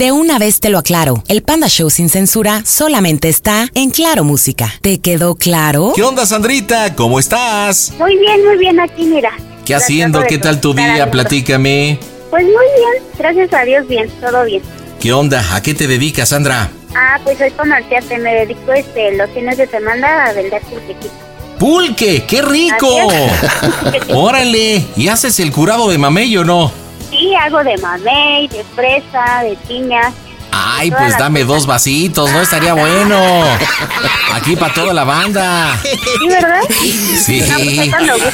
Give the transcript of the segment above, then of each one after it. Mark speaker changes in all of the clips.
Speaker 1: De una vez te lo aclaro, el Panda Show sin censura solamente está en Claro Música. ¿Te quedó claro?
Speaker 2: ¿Qué onda, Sandrita? ¿Cómo estás?
Speaker 3: Muy bien, muy bien aquí, mira.
Speaker 2: ¿Qué haciendo? ¿Qué tal tu día? Platícame.
Speaker 3: Pues muy bien, gracias a Dios, bien, todo bien.
Speaker 2: ¿Qué onda? ¿A qué te dedicas, Sandra?
Speaker 3: Ah, pues soy comerciante, me dedico este, los fines de semana a vender pulquequitos.
Speaker 2: ¡Pulque! ¡Qué rico! Órale, ¿y haces el curado de mamey o no?
Speaker 3: Sí, hago de mamey, de fresa, de piña.
Speaker 2: Ay, pues dame dos vasitos, ¿no? Estaría bueno. Aquí para toda la banda.
Speaker 3: ¿Sí, verdad?
Speaker 2: Sí.
Speaker 3: Pues.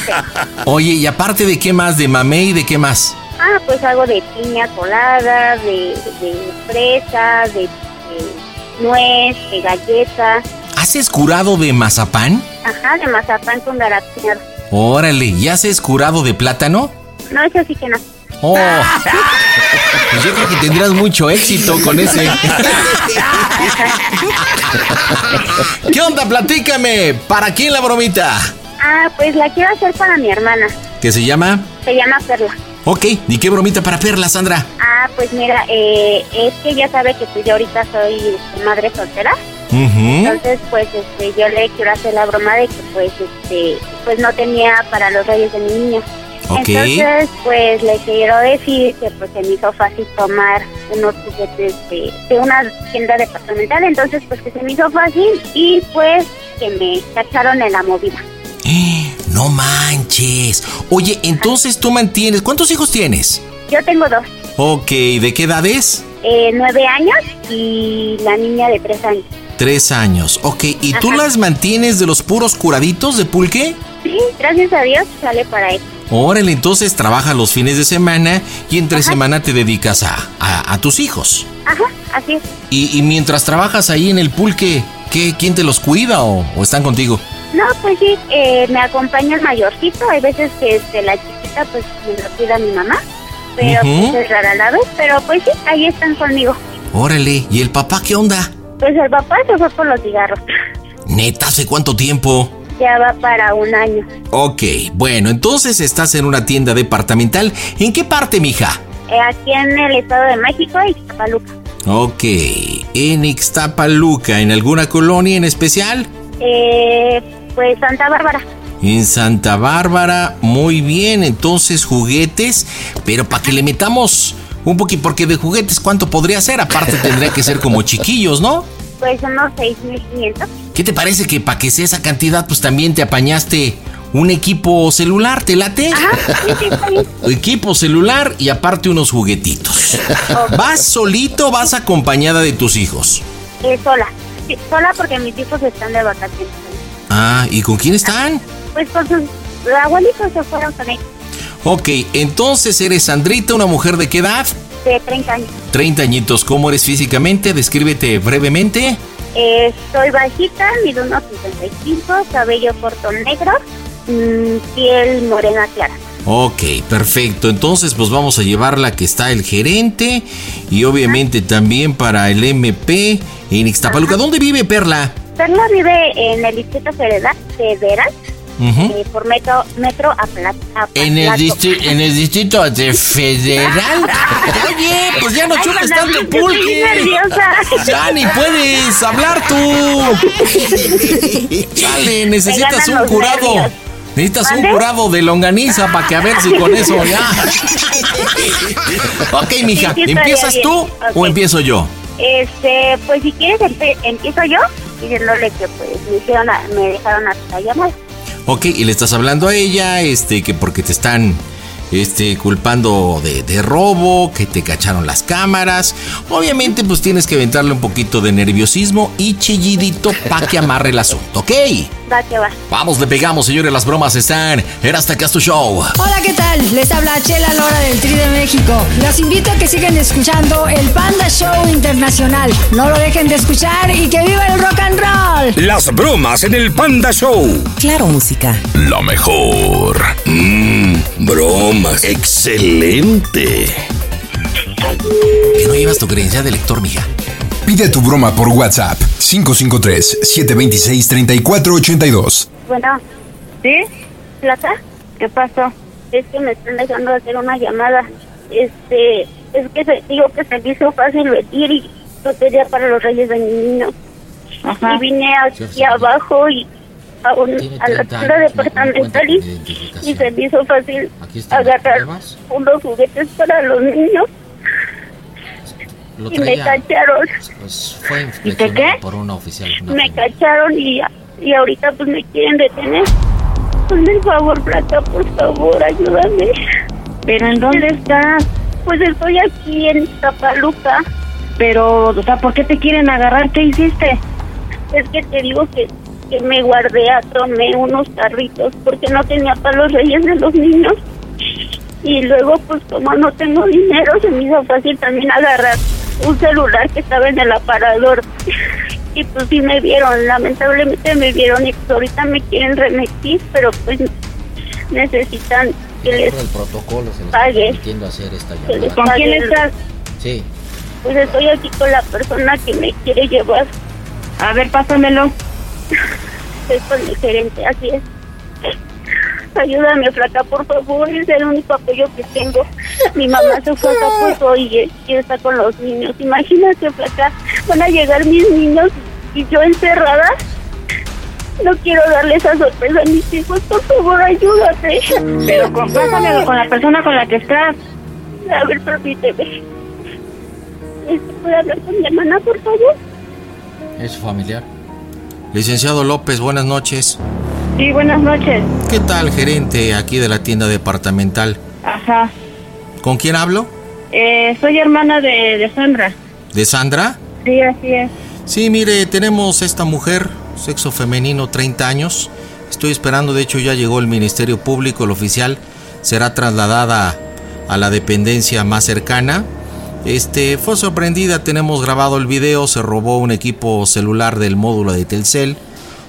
Speaker 2: Oye, ¿y aparte de qué más? ¿De mamey? ¿De qué más?
Speaker 3: Ah, pues hago de piña colada, de, de fresa, de, de nuez, de galleta.
Speaker 2: ¿Haces curado de mazapán?
Speaker 3: Ajá, de mazapán con garapiñado.
Speaker 2: Órale, ¿y haces curado de plátano?
Speaker 3: No, eso sí que no.
Speaker 2: Oh, pues yo creo que tendrás mucho éxito con ese. ¿Qué onda? Platícame. ¿Para quién la bromita?
Speaker 3: Ah, pues la quiero hacer para mi hermana.
Speaker 2: ¿Qué se llama?
Speaker 3: Se llama Perla.
Speaker 2: Ok, ¿y qué bromita para Perla, Sandra?
Speaker 3: Ah, pues mira, eh, es que ya sabe que pues yo ahorita soy este, madre soltera. Entonces, pues este, yo le quiero hacer la broma de que pues este, pues no tenía para los reyes de mi niña. Entonces, pues le quiero decir que pues se me hizo fácil tomar unos juguetes de, de una tienda departamental, entonces pues que se me hizo fácil y pues que me cacharon en la movida.
Speaker 2: No manches. Oye, entonces tú mantienes. ¿Cuántos hijos tienes?
Speaker 3: Yo tengo dos,
Speaker 2: Ok, ¿de qué edad es?
Speaker 3: eh, nueve años y la niña de tres años.
Speaker 2: Tres años. Ok, ¿y tú
Speaker 3: Ajá.
Speaker 2: las mantienes de los puros curaditos de pulque?
Speaker 3: Sí, gracias a Dios sale para eso.
Speaker 2: Órale, entonces trabajas los fines de semana y entre semana te dedicas a, a- a tus hijos.
Speaker 3: Ajá, así es.
Speaker 2: Y, y mientras trabajas ahí en el pulque, ¿qué, ¿quién te los cuida o, o están contigo?
Speaker 3: No, pues sí, eh, me acompaña el mayorcito. Hay veces que este, la chiquita pues me lo cuida mi mamá, pero pues es rara la vez. Pero pues sí, ahí están conmigo.
Speaker 2: Órale, ¿y el papá qué onda?
Speaker 3: Pues el papá se fue por los cigarros.
Speaker 2: Neta, ¿hace cuánto tiempo?
Speaker 3: Ya va para un año.
Speaker 2: Ok, bueno, entonces estás en una tienda departamental. ¿En qué parte, mija?
Speaker 3: Eh, aquí en el Estado de México y Paluca.
Speaker 2: Ok, en Ixtapaluca, ¿en alguna colonia en especial?
Speaker 3: Eh, pues Santa Bárbara.
Speaker 2: En Santa Bárbara, muy bien, entonces juguetes, pero para que le metamos un poquito, porque de juguetes, ¿cuánto podría ser? Aparte tendría que ser como chiquillos, ¿no?
Speaker 3: Pues unos 6.500.
Speaker 2: ¿Qué te parece que para que sea esa cantidad, pues también te apañaste un equipo celular, ¿te late? Equipo celular y aparte unos juguetitos. ¿Vas solito o vas acompañada de tus hijos?
Speaker 4: Eh, sola. Sí, sola porque mis hijos están de vacaciones.
Speaker 2: Ah, ¿y con quién están?
Speaker 4: Pues con sus abuelitos se fueron con ellos.
Speaker 2: Ok, entonces eres Sandrita, una mujer de qué edad?
Speaker 4: De 30 años.
Speaker 2: 30 añitos. ¿Cómo eres físicamente? Descríbete brevemente.
Speaker 4: Eh, soy bajita, mido unos 55, cabello corto negro, mm, piel morena clara.
Speaker 2: Ok, perfecto. Entonces, pues vamos a llevarla que está el gerente y obviamente también para el MP en Ixtapaluca. ¿Dónde vive Perla?
Speaker 4: Perla vive en el distrito federal, federal Eh, por metro, metro a Pla- a
Speaker 2: En el, en el distrito de federal. Oye, pues ya no chupes tanto pulque. Ya ni puedes hablar tú. Chale, necesitas un curado.
Speaker 4: nervios.
Speaker 2: Necesitas un curado de longaniza para que a ver si con eso ya. ok, mija,
Speaker 4: Sí, sí, estaría
Speaker 2: ¿empiezas
Speaker 4: bien.
Speaker 2: tú o empiezo yo?
Speaker 4: Este, pues si quieres empiezo yo diciéndole que pues me, hicieron a- me dejaron hasta llamar.
Speaker 2: Ok, y le estás hablando a ella, este, que porque te están este, culpando de, de robo, que te cacharon las cámaras. Obviamente, pues tienes que aventarle un poquito de nerviosismo y chillidito para que amarre el asunto, ¿ok?
Speaker 4: Va que va.
Speaker 2: Vamos, le pegamos, señores, las bromas están en Hasta Acá tu show.
Speaker 5: Hola, ¿qué tal? Les habla Chela Lora del Tri de México. Los invito a que sigan escuchando el Panda Show Internacional. No lo dejen de escuchar y que viva el rock and roll.
Speaker 6: Las bromas en el Panda Show.
Speaker 1: Claro Música.
Speaker 6: La mejor. Mmm, bromas. Excelente.
Speaker 2: Que no llevas tu credencial de lector, mija.
Speaker 7: Pide tu broma por WhatsApp 553-726-3482.
Speaker 4: Bueno,
Speaker 8: ¿Sí?
Speaker 4: Plata,
Speaker 8: ¿Qué pasó?
Speaker 4: es que me están dejando hacer una llamada. Este, es que se, digo que se me hizo fácil venir y lotería para los reyes de mi niño.
Speaker 8: Ajá.
Speaker 4: Y vine aquí abajo y a, un, a la tienda departamental y, y se me hizo fácil agarrar unos juguetes para los niños y me cacharon.
Speaker 8: ¿Y te qué?
Speaker 2: por una oficial.
Speaker 4: me cacharon y, y ahorita pues me quieren detener. Hazme el favor, Plata, por favor, ayúdame.
Speaker 8: ¿Pero en dónde estás?
Speaker 4: Pues estoy aquí en Tapaluca.
Speaker 8: Pero, o sea, ¿por qué te quieren agarrar? ¿Qué hiciste?
Speaker 4: Es que te digo que, que me guardé, tomé unos carritos porque no tenía para los reyes de los niños. Y luego, pues como no tengo dinero, se me hizo fácil también agarrar un celular que estaba en el aparador. Y pues sí me vieron, lamentablemente me vieron y pues ahorita me quieren remitir, pero pues necesitan que les
Speaker 2: protocolo se
Speaker 4: pague.
Speaker 2: hacer esta
Speaker 4: les
Speaker 8: ¿Con quién estás?
Speaker 2: Sí.
Speaker 4: Pues estoy aquí con la persona que me quiere llevar.
Speaker 8: A ver, pásamelo.
Speaker 4: Estoy con el gerente, así es. Ayúdame, flaca, por favor, es el único apoyo que tengo. Mi mamá se fue a Acapulco y, y está con los niños. Imagínate, flaca, van a llegar mis niños y yo encerrada. No quiero darle esa sorpresa a mis hijos, por favor, ayúdate.
Speaker 8: Pero con, pásamelo con la persona con la que estás.
Speaker 4: A ver, permíteme. ¿Puedo hablar con mi hermana, por favor?
Speaker 2: Es su familiar. Licenciado López, buenas noches.
Speaker 8: Sí, buenas noches.
Speaker 2: ¿Qué tal, gerente aquí de la tienda departamental?
Speaker 8: Ajá.
Speaker 2: ¿Con quién hablo?
Speaker 8: Eh, soy hermana de, de Sandra.
Speaker 2: ¿De Sandra?
Speaker 8: Sí, así es.
Speaker 2: Sí, mire, tenemos esta mujer, sexo femenino, 30 años. Estoy esperando, de hecho ya llegó el Ministerio Público, el oficial será trasladada a la dependencia más cercana. Este fue sorprendida, tenemos grabado el video, se robó un equipo celular del módulo de Telcel,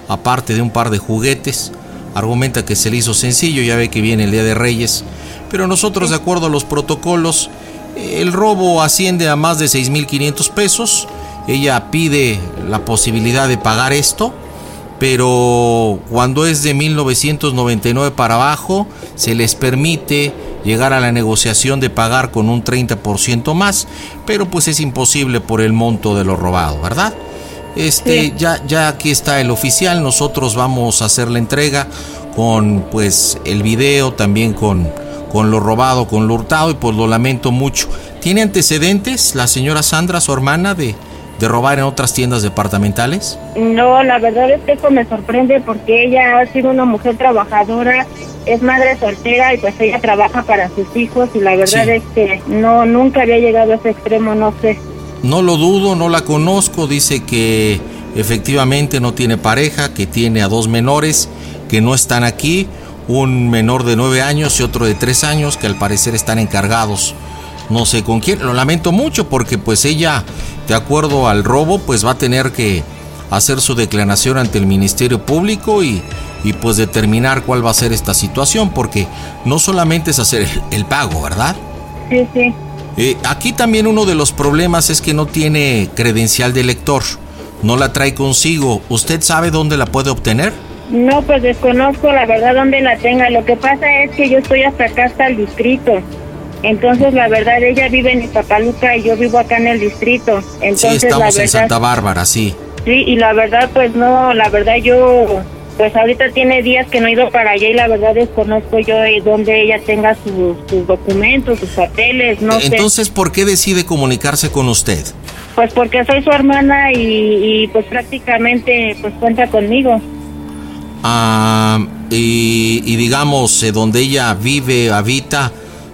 Speaker 2: aparte de un par de juguetes. Argumenta que se le hizo sencillo, ya ve que viene el Día de Reyes, pero nosotros de acuerdo a los protocolos, el robo asciende a más de 6.500 pesos. Ella pide la posibilidad de pagar esto, pero cuando es de 1999 para abajo, se les permite llegar a la negociación de pagar con un 30% más, pero pues es imposible por el monto de lo robado, ¿verdad? Este, ya, ya aquí está el oficial, nosotros vamos a hacer la entrega con pues el video, también con, con lo robado, con lo hurtado y pues lo lamento mucho. ¿Tiene antecedentes la señora Sandra, su hermana, de, de robar en otras tiendas departamentales?
Speaker 8: No, la verdad es que eso me sorprende porque ella ha sido una mujer trabajadora, es madre soltera y pues ella trabaja para sus hijos y la verdad
Speaker 2: Sí.
Speaker 8: es que no, nunca había llegado a ese extremo, no sé.
Speaker 2: No lo dudo, no la conozco, dice que efectivamente no tiene pareja, que tiene a dos menores que no están aquí, un menor de nueve años y otro de tres años que al parecer están encargados. No sé con quién, lo lamento mucho porque pues ella, de acuerdo al robo, pues va a tener que hacer su declaración ante el Ministerio Público y, y pues determinar cuál va a ser esta situación, porque no solamente es hacer el- el pago, ¿verdad?
Speaker 8: Sí, sí.
Speaker 2: Eh, aquí también uno de los problemas es que no tiene credencial de lector, no la trae consigo. ¿Usted sabe dónde la puede obtener?
Speaker 8: No, pues desconozco la verdad dónde la tenga. Lo que pasa es que yo estoy hasta acá, hasta el distrito. Entonces, la verdad, ella vive en Iztapaluca y yo vivo acá en el distrito. Entonces,
Speaker 2: sí,
Speaker 8: la
Speaker 2: estamos en Santa Bárbara, sí.
Speaker 8: Sí, y la verdad, pues no, la verdad yo, pues ahorita tiene días que no he ido para allá y la verdad desconozco yo de dónde ella tenga sus, sus documentos, sus papeles, no sé.
Speaker 2: Entonces, ¿por qué decide comunicarse con usted?
Speaker 8: Pues porque soy su hermana y, y pues prácticamente pues cuenta conmigo.
Speaker 2: Ah, y, y digamos, eh, donde ella vive, habita,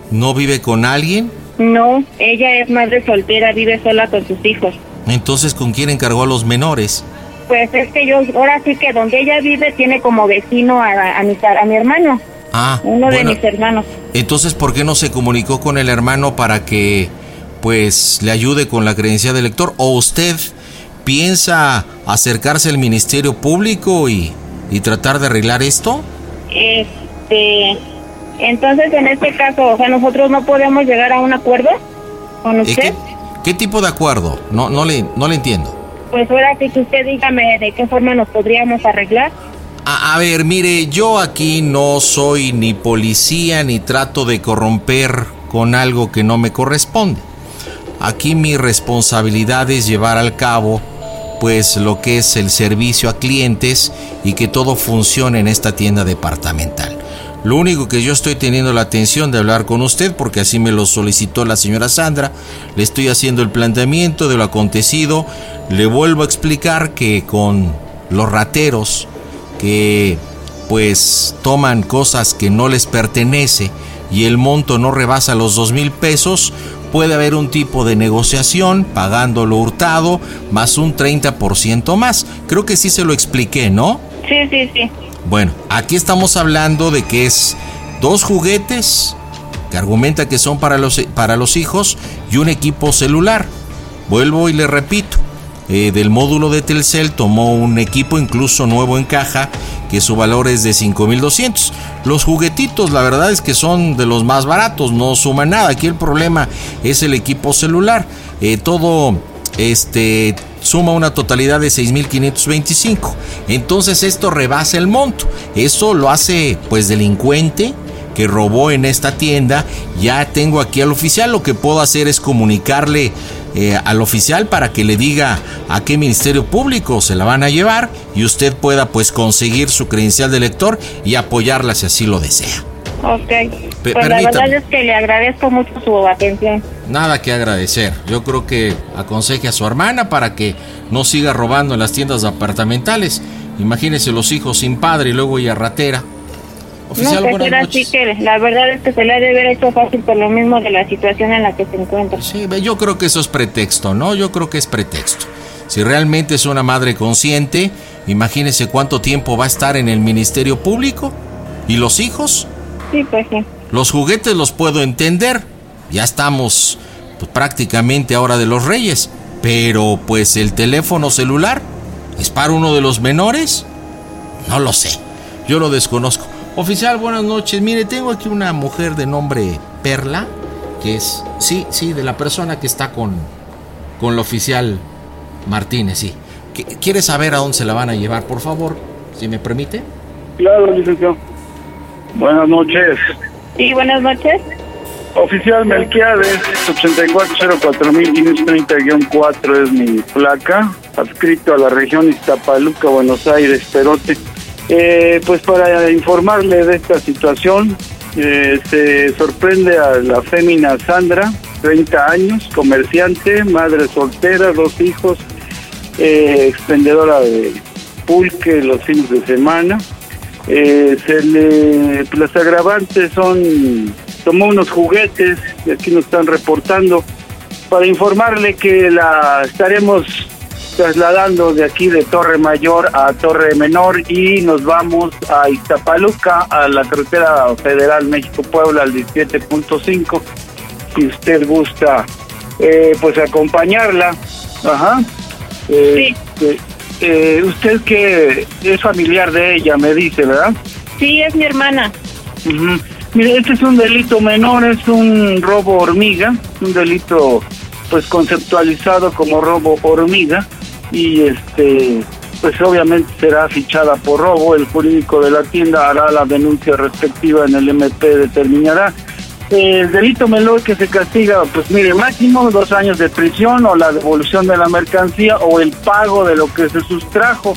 Speaker 2: ¿no vive con alguien?
Speaker 8: No, ella es madre soltera, vive sola con sus hijos.
Speaker 2: Entonces, ¿con quién encargó a los menores?
Speaker 8: Pues es que yo, ahora sí que donde ella vive tiene como vecino a, a, mi, a mi hermano,
Speaker 2: Ah,
Speaker 8: uno
Speaker 2: bueno,
Speaker 8: de mis hermanos.
Speaker 2: entonces, ¿por qué no se comunicó con el hermano para que, pues, le ayude con la credencial de lector? ¿O usted piensa acercarse al Ministerio Público y, y tratar de arreglar esto?
Speaker 8: Este, entonces en este caso, o sea, nosotros no podemos llegar a un acuerdo con
Speaker 2: ¿Eh,
Speaker 8: usted.
Speaker 2: ¿Qué, qué tipo de acuerdo? No, no, le, no le entiendo.
Speaker 8: Pues ahora sí que usted dígame de qué forma nos podríamos arreglar.
Speaker 2: A, a ver, mire, yo aquí no soy ni policía ni trato de corromper con algo que no me corresponde. Aquí mi responsabilidad es llevar al cabo pues lo que es el servicio a clientes y que todo funcione en esta tienda departamental. Lo único que yo estoy teniendo la atención de hablar con usted, porque así me lo solicitó la señora Sandra, le estoy haciendo el planteamiento de lo acontecido, le vuelvo a explicar que con los rateros que pues toman cosas que no les pertenece y el monto no rebasa los dos mil pesos, puede haber un tipo de negociación pagando lo hurtado más un 30% más. Creo que sí se lo expliqué, ¿no?
Speaker 8: Sí, sí, sí.
Speaker 2: Bueno, aquí estamos hablando de que es dos juguetes que argumenta que son para los, para los hijos y un equipo celular. Vuelvo y le repito, eh, del módulo de Telcel tomó un equipo incluso nuevo en caja que su valor es de 5200. Los juguetitos la verdad es que son de los más baratos, no suman nada. Aquí el problema es el equipo celular. Eh, todo este suma una totalidad de 6.525. Entonces esto rebasa el monto. Eso lo hace pues delincuente que robó en esta tienda. Ya tengo aquí al oficial. Lo que puedo hacer es comunicarle eh, al oficial para que le diga a qué ministerio público se la van a llevar y usted pueda pues conseguir su credencial de lector y apoyarla si así lo desea.
Speaker 8: Ok.
Speaker 2: Pe-
Speaker 8: pues la
Speaker 2: permítame.
Speaker 8: verdad es que le agradezco mucho su atención.
Speaker 2: Nada que agradecer. Yo creo que aconseje a su hermana para que no siga robando en las tiendas apartamentales. Imagínese los hijos sin padre y luego ella ratera. Oficial,
Speaker 8: no, pues
Speaker 2: buenas
Speaker 8: era
Speaker 2: noches.
Speaker 8: así que la verdad es que se le ha de haber hecho fácil por lo mismo de la situación en la que se encuentra.
Speaker 2: Sí, yo creo que eso es pretexto, ¿no? Yo creo que es pretexto. Si realmente es una madre consciente, imagínese cuánto tiempo va a estar en el Ministerio Público. ¿Y los hijos?
Speaker 8: Sí, pues sí.
Speaker 2: Los juguetes los puedo entender. Ya estamos pues, prácticamente ahora de los reyes. Pero pues el teléfono celular es para uno de los menores. No lo sé. Yo lo desconozco. Oficial, buenas noches. Mire, tengo aquí una mujer de nombre Perla, que es, sí, sí, de la persona que está con, con el oficial Martínez, sí. Qu- ¿Quiere saber a dónde se la van a llevar, por favor? Si me permite.
Speaker 9: Claro, licenciado. Buenas noches.
Speaker 8: Sí, buenas noches.
Speaker 9: Oficial Melquiades, 8404.530-4 es mi placa, adscrito a la región Iztapaluca, Buenos Aires, Perote. Eh, pues para informarle de esta situación, eh, se sorprende a la fémina Sandra, 30 años, comerciante, madre soltera, dos hijos eh, expendedora de pulque los fines de semana. Eh, se le, las agravantes son, tomó unos juguetes, y aquí nos están reportando, para informarle que la estaremos trasladando de aquí de Torre Mayor a Torre Menor y nos vamos a Iztapaluca, a la carretera federal México-Puebla al 17.5. Si usted gusta, eh, pues acompañarla. Ajá. Eh, eh, eh, usted que es familiar de ella, me dice, ¿verdad?
Speaker 8: Sí, es mi hermana.
Speaker 9: Ujú. Mire, este es un delito menor, es un robo hormiga, un delito pues conceptualizado como robo hormiga y este pues obviamente será fichada por robo, el jurídico de la tienda hará la denuncia respectiva en el MP determinará. El delito menor que se castiga, pues mire, máximo dos años de prisión o la devolución de la mercancía o el pago de lo que se sustrajo.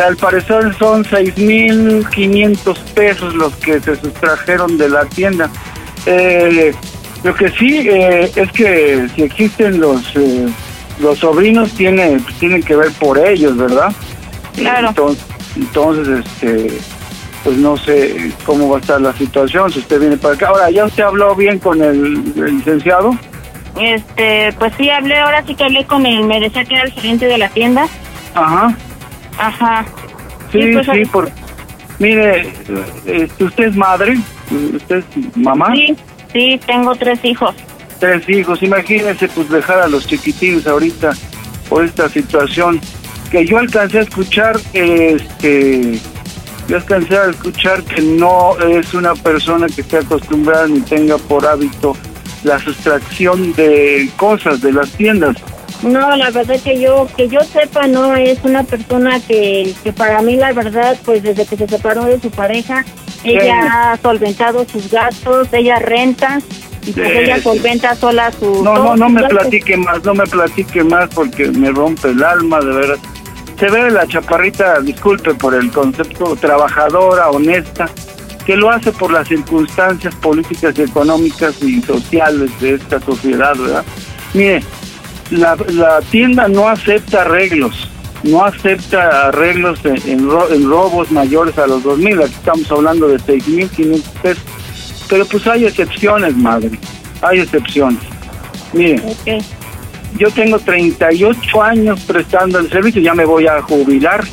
Speaker 9: Al parecer son 6.500 pesos los que se sustrajeron de la tienda. Eh, lo que sí eh, es que si existen los eh, los sobrinos tiene tienen que ver por ellos, ¿verdad?
Speaker 8: Claro.
Speaker 9: Entonces, entonces, este, pues no sé cómo va a estar la situación si usted viene para acá. Ahora, ¿ya usted habló bien con el, el licenciado?
Speaker 8: Este, pues sí, hablé, ahora sí que hablé con él, me decía que era el gerente de la tienda.
Speaker 9: Ajá.
Speaker 8: Ajá.
Speaker 9: Sí,
Speaker 8: Sí, pues,
Speaker 9: sí, por... Mire, este, ¿usted es madre? ¿Usted es mamá?
Speaker 8: Sí, sí, tengo tres hijos.
Speaker 9: Tres hijos, imagínense pues dejar a los chiquitines ahorita por esta situación que yo alcancé a escuchar, este, yo alcancé a escuchar que no es una persona que esté acostumbrada ni tenga por hábito la sustracción de cosas de las tiendas.
Speaker 8: No, la verdad que yo, que yo sepa, no es una persona que, que para mí la verdad, pues desde que se separó de su pareja, ella ha solventado sus gastos, ella renta y pues
Speaker 9: Sí,
Speaker 8: ella solventa sola su...
Speaker 9: No, no, no me platique más, no me platique más porque me rompe el alma, de veras. Se ve la chaparrita, disculpe por el concepto, trabajadora, honesta, que lo hace por las circunstancias políticas, económicas y sociales de esta sociedad, ¿verdad? Mire, la, tienda no acepta arreglos, no acepta arreglos en, en ro- en robos mayores a los 2.000, aquí estamos hablando de 6.500 pesos, pero pues hay excepciones, madre, hay excepciones. Mire, yo tengo 38 años prestando el servicio, ya me voy a jubilar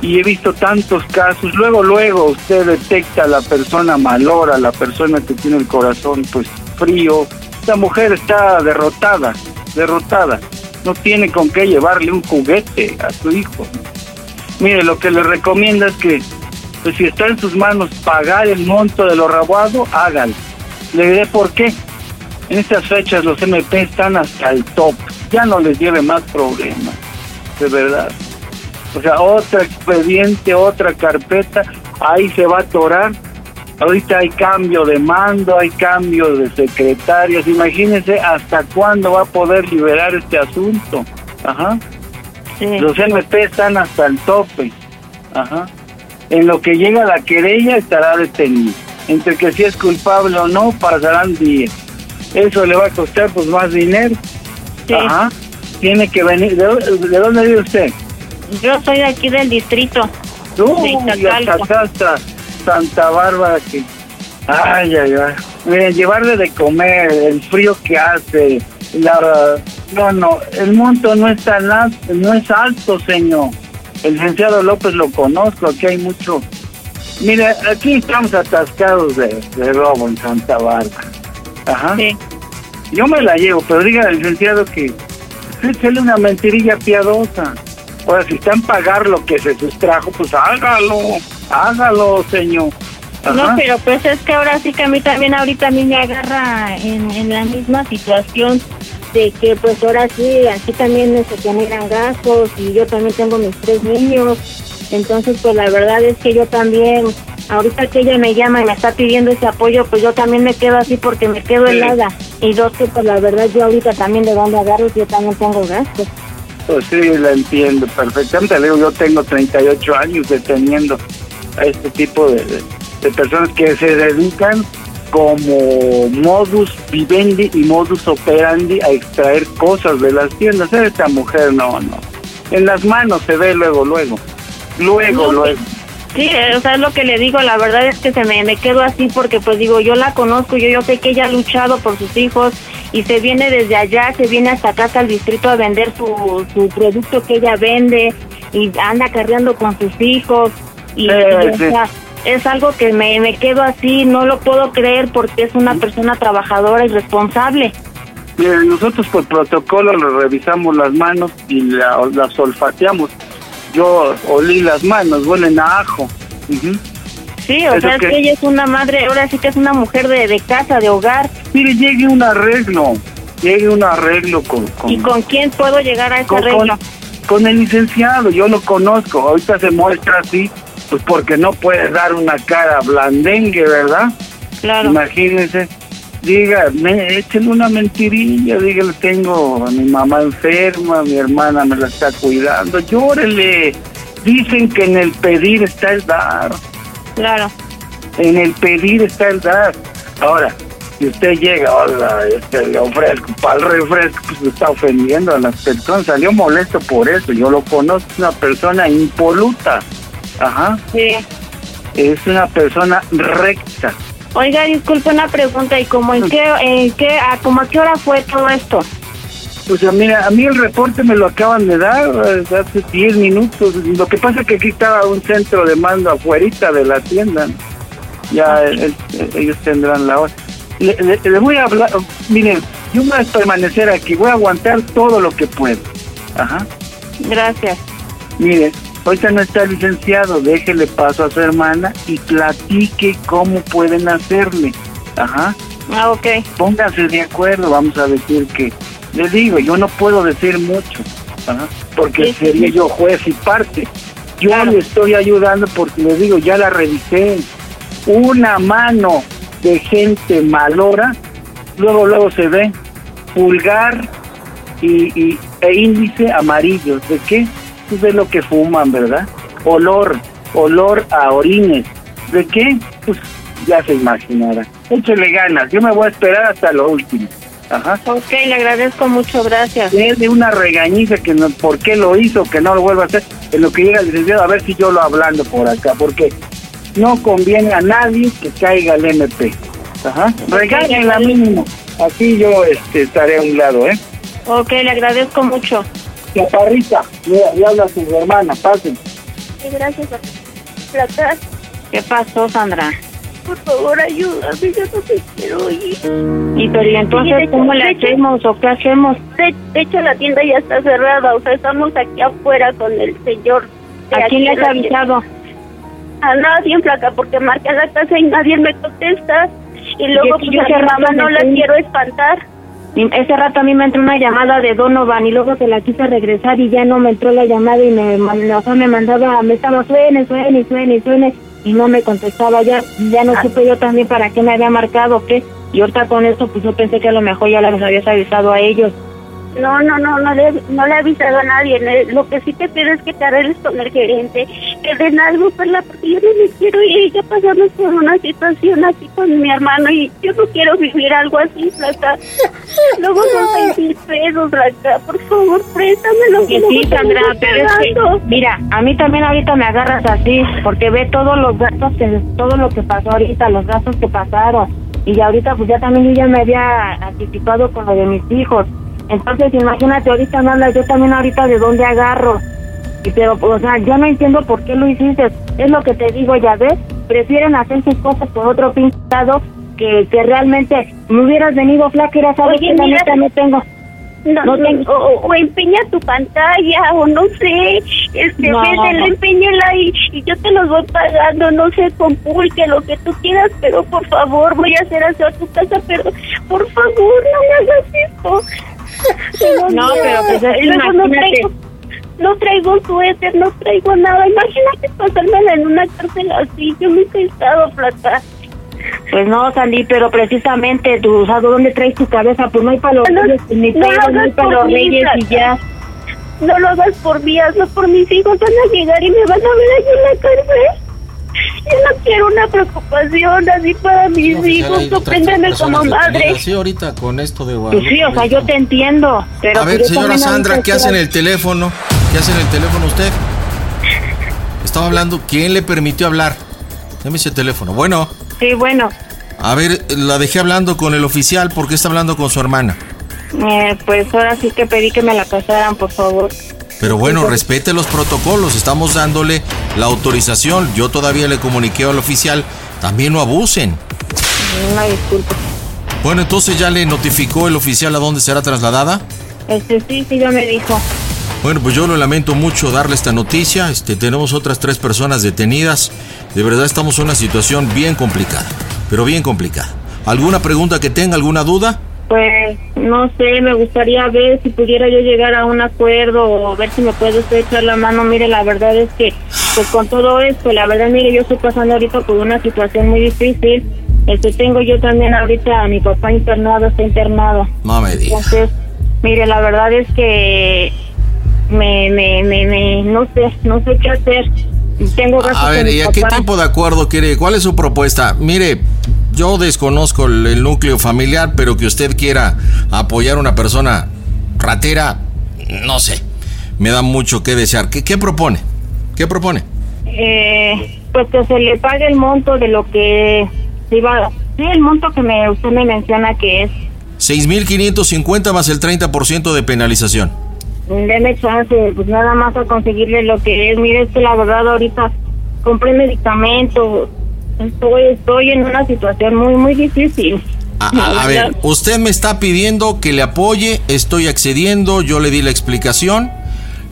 Speaker 9: y he visto tantos casos. Luego, luego usted detecta a la persona malora, la persona que tiene el corazón pues frío. Esta mujer está derrotada, derrotada. No tiene con qué llevarle un juguete a su hijo. Mire, lo que le recomienda es que, pues si está en sus manos pagar el monto de lo robado, hágalo. Le diré por qué. En estas fechas los MP están hasta el top. Ya no les lleve más problemas, de verdad. O sea, otro expediente, otra carpeta, ahí se va a atorar. Ahorita hay cambio de mando, hay cambio de secretarios. Imagínense hasta cuándo va a poder liberar este asunto. Ajá. Los MP están hasta el tope. Ajá. En lo que llega la querella estará detenido. Entre que si es culpable o no, pasarán días. Eso le va a costar pues más dinero. Ajá. Tiene que venir. ¿De, dó- de dónde vive usted?
Speaker 8: Yo soy de aquí del distrito.
Speaker 9: Uy,
Speaker 8: de
Speaker 9: hasta Santa Bárbara que... Ay, ay, ay. Miren, llevarle de comer, el frío que hace, la... No, no, el monto no es tan alto, no es alto, señor. El licenciado López lo conozco, aquí hay mucho... Mire, aquí estamos atascados de, de robo en Santa Bárbara. Ajá. Yo me la llevo, pero diga al licenciado que échale una mentirilla piadosa. Ahora, si está en pagar lo que se sustrajo, pues hágalo, hágalo, señor.
Speaker 8: No, pero pues es que ahora sí que a mí también ahorita a mí me agarra en, en la misma situación de que pues ahora sí, aquí también se generan gastos y yo también tengo mis tres niños. Entonces pues la verdad es que yo también, ahorita que ella me llama y me está pidiendo ese apoyo, pues yo también me quedo así porque me quedo helada. Y dos que pues la verdad yo ahorita también de dónde agarro, yo también tengo gastos.
Speaker 9: Pues sí, la entiendo perfectamente. Le digo, yo tengo 38 años deteniendo a este tipo de, de- de personas que se dedican como modus vivendi y modus operandi a extraer cosas de las tiendas. Esta mujer no, no. En las manos se ve luego, luego. Luego,
Speaker 8: No,
Speaker 9: luego.
Speaker 8: Sí, eh, o sea, es lo que le digo, la verdad es que se me, me quedo así porque pues digo, yo la conozco, yo, yo sé que ella ha luchado por sus hijos y se viene desde allá, se viene hasta acá, hasta el distrito a vender su, su producto que ella vende y anda cargando con sus hijos y,
Speaker 9: Eh,
Speaker 8: y, o
Speaker 9: sí.
Speaker 8: sea, es algo que me, me quedo así, no lo puedo creer porque es una persona trabajadora y responsable.
Speaker 9: Miren, nosotros por protocolo le revisamos las manos y la- las olfateamos. Yo olí las manos, huelen a ajo.
Speaker 8: Sí, o
Speaker 9: ¿Eso
Speaker 8: sea, es
Speaker 9: qué?
Speaker 8: que ella es una madre, ahora sí que es una mujer de, de casa, de hogar.
Speaker 9: Mire, llegue un arreglo, llegue un arreglo con... con
Speaker 8: ¿Y con quién puedo llegar a ese
Speaker 9: con,
Speaker 8: arreglo?
Speaker 9: con- con el licenciado, yo lo conozco. Ahorita se muestra así, pues porque no puede dar una cara blandengue, ¿verdad?
Speaker 8: Claro.
Speaker 9: Imagínense. Dígame, échenle una mentirilla, dígale, tengo a mi mamá enferma, mi hermana me la está cuidando, llórele. Dicen que en el pedir está el dar.
Speaker 8: Claro.
Speaker 9: En el pedir está el dar. Ahora, si usted llega, hola, este, le ofrezco para el refresco, pues me está ofendiendo a las personas. Salió molesto por eso. Yo lo conozco, es una persona impoluta. Ajá.
Speaker 8: Sí.
Speaker 9: Es una persona recta.
Speaker 8: Oiga, disculpe una pregunta, ¿y cómo en qué, en qué, a, como a qué hora fue todo esto?
Speaker 9: Pues a mí, a mí el reporte me lo acaban de dar eh, hace 10 minutos. Lo que pasa es que aquí estaba un centro de mando afuerita de la tienda. ¿no? Ya eh, eh, ellos tendrán la hora. Le, le- le voy a hablar, miren, yo voy a permanecer aquí, voy a aguantar todo lo que puedo. Ajá.
Speaker 8: Gracias.
Speaker 9: Mire, ahorita no está licenciado, déjele paso a su hermana y platique cómo pueden hacerle. Ajá.
Speaker 8: Ah, ok.
Speaker 9: Pónganse de acuerdo, vamos a decir que, les digo, yo no puedo decir mucho, ajá, porque
Speaker 8: Sí,
Speaker 9: sería
Speaker 8: sí.
Speaker 9: yo juez y parte. Yo le estoy ayudando porque les digo, ya la revisé. Una mano de gente malora, luego luego se ve pulgar y, y- e índice amarillos. ¿De qué? Pues de lo que fuman, ¿verdad? Olor, olor a orines. ¿De qué? Pues ya se imaginará. Échele ganas, yo me voy a esperar hasta lo último. Ajá.
Speaker 8: Ok, le agradezco mucho, gracias.
Speaker 9: de una regañiza que no, por qué lo hizo, que no lo vuelva a hacer, en lo que llega el licenciado, a ver si yo lo hablando por acá, porque no conviene a nadie que caiga el MP. Ajá. Regáñenla mínimo. Así yo este, estaré a un lado, ¿eh?
Speaker 8: Ok, le agradezco mucho.
Speaker 9: Chaparrita, mira, le habla a su hermana, pasen.
Speaker 4: Sí, gracias. Plata,
Speaker 8: ¿Qué pasó, Sandra?
Speaker 4: por favor, ayúdame, yo no te quiero ir.
Speaker 8: Y pero ¿y entonces
Speaker 4: Sí, hecho-
Speaker 8: cómo le hacemos o qué hacemos?
Speaker 4: De, de hecho, la tienda ya está cerrada, o sea, estamos aquí afuera con el señor.
Speaker 8: ¿A quién
Speaker 4: aquí
Speaker 8: le has avisado?
Speaker 4: A nadie en placa, porque marqué a la casa y nadie me contesta. Y luego,
Speaker 8: Yo-
Speaker 4: pues,
Speaker 8: yo
Speaker 4: a mi mamá no la quiero espantar.
Speaker 8: Ese rato a mí me entró una llamada de Donovan y luego se la quise regresar y ya no me entró la llamada y me, o sea, me mandaba, me estaba suene, suene, suene, suene y no me contestaba ya, ya no supe yo también para qué me había marcado qué. Y ahorita con esto pues yo pensé que a lo mejor ya les habías avisado a ellos.
Speaker 4: No, no, no, no le, no le he avisado a nadie. Lo que sí te pido es que te arregles con el gerente, que den algo, Perla, porque yo no me quiero ir. Ya pasamos por una situación así con mi hermano y yo no quiero vivir algo así, Flaca. Luego son seis mil pesos, Flaca. Por favor, préstamelo.
Speaker 8: Que sí, Sandra, pero es que, mira, a mí también ahorita me agarras así, porque ve todos los gastos, que, todo lo que pasó ahorita, los gastos que pasaron. Y ahorita, pues ya también yo ya me había anticipado con lo de mis hijos. Entonces, imagínate, ahorita me hablas, yo también ahorita de dónde agarro. Y pero, o sea, yo no entiendo por qué lo hiciste. Es lo que te digo, ya ves, prefieren hacer sus cosas por otro pintado que, que realmente me hubieras venido flaca y
Speaker 4: Oye,
Speaker 8: que la
Speaker 4: mira,
Speaker 8: neta no tengo.
Speaker 4: No,
Speaker 8: No
Speaker 4: no,
Speaker 8: tengo-
Speaker 4: o, o empeña tu pantalla, o no sé, este,
Speaker 8: No.
Speaker 4: véndela, empeñala y, y yo te los voy pagando, no sé, con pulque, lo que tú quieras, pero por favor, voy a hacer aseo a tu casa, pero por favor, no me hagas esto.
Speaker 8: No, pero pues es
Speaker 4: no
Speaker 8: imagínate.
Speaker 4: no traigo suéter, no traigo nada, imagínate pasármela en una cárcel así, yo nunca he estado plata.
Speaker 8: Pues no, Sandy, pero precisamente tú, o sea, ¿dónde traes tu cabeza? Pues no hay para los
Speaker 4: No,
Speaker 8: reyes, ni
Speaker 4: no
Speaker 8: no hay
Speaker 4: hagas
Speaker 8: para
Speaker 4: por
Speaker 8: los
Speaker 4: mí,
Speaker 8: reyes y ya.
Speaker 4: No lo hagas por mí, hazlo por mis hijos, van a llegar y me van a ver ahí en la cárcel. Yo no quiero una preocupación así para mis
Speaker 2: No,
Speaker 4: hijos,
Speaker 2: otras
Speaker 4: compréndeme como madre.
Speaker 2: Sí, ahorita con esto de
Speaker 8: Pues
Speaker 2: Guadalupe.
Speaker 8: sí, o sea, yo te entiendo, pero...
Speaker 2: A ver,
Speaker 8: pues
Speaker 2: señora Sandra, ¿qué hace en el teléfono? ¿Qué hace en el teléfono usted? Estaba hablando. ¿Quién le permitió hablar? Dame ese teléfono. Bueno.
Speaker 8: Sí, bueno.
Speaker 2: A ver, la dejé hablando con el oficial. ¿Por qué está hablando con su hermana?
Speaker 8: Eh, pues ahora sí que pedí que me la pasaran, por favor.
Speaker 2: Pero bueno, respete los protocolos. Estamos dándole la autorización. Yo todavía le comuniqué al oficial. También no abusen.
Speaker 8: Una disculpa.
Speaker 2: Bueno, entonces ya le notificó el oficial a dónde será trasladada.
Speaker 8: Este sí, sí, ya me dijo.
Speaker 2: Bueno, pues yo lo lamento mucho darle esta noticia. Este, tenemos otras tres personas detenidas. De verdad estamos en una situación bien complicada, pero bien complicada. ¿Alguna pregunta que tenga, alguna duda?
Speaker 8: Pues no sé, me gustaría ver si pudiera yo llegar a un acuerdo o ver si me puede usted echar la mano. Mire, la verdad es que, pues con todo esto, la verdad, mire, yo estoy pasando ahorita por una situación muy difícil. Este, tengo yo también ahorita a mi papá internado, está internado.
Speaker 2: No me digas.
Speaker 8: Entonces, mire, la verdad es que me, me, me, me, no sé, no sé qué hacer. Tengo
Speaker 2: A ver, ¿y a qué tipo de acuerdo quiere? ¿Cuál es su propuesta? Mire, yo desconozco el, el núcleo familiar, pero que usted quiera apoyar a una persona ratera, no sé. Me da mucho que desear. ¿Qué, qué propone? ¿Qué propone?
Speaker 8: Eh, pues que se le pague el monto de lo que se iba, sí, el monto que me usted me menciona que es.
Speaker 2: 6.550 más el 30% de penalización.
Speaker 8: Deme chance, pues nada más a conseguirle lo que es. Mire, es que la verdad ahorita compré medicamentos. Estoy, estoy en una situación muy, muy difícil.
Speaker 2: A, ver, usted me está pidiendo que le apoye, estoy accediendo, yo le di la explicación.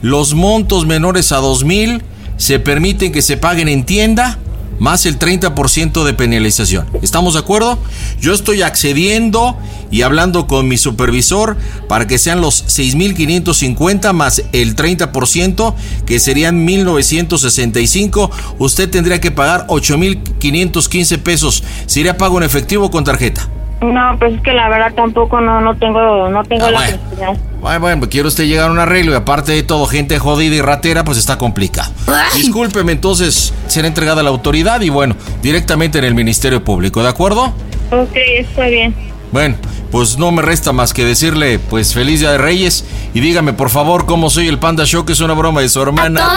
Speaker 2: Los montos menores a 2.000 se permiten que se paguen en tienda más el 30% de penalización. ¿Estamos de acuerdo? Yo estoy accediendo y hablando con mi supervisor para que sean los 6.550 más el 30%, que serían 1.965. Usted tendría que pagar 8.515 pesos. ¿Sería pago en efectivo o con tarjeta?
Speaker 8: No, pues es que la verdad tampoco no, no tengo, no tengo
Speaker 2: Ah,
Speaker 8: la
Speaker 2: bueno.
Speaker 8: Oportunidad.
Speaker 2: Bueno, pues quiere usted llegar a un arreglo y aparte de todo, gente jodida y ratera, pues está complicado. Discúlpeme, entonces será entregada a la autoridad y bueno, directamente en el Ministerio Público, ¿de acuerdo?
Speaker 8: Ok, está bien.
Speaker 2: Bueno, pues no me resta más que decirle, pues feliz Día de Reyes y dígame por favor cómo soy el Panda Show, que es una broma de su hermana.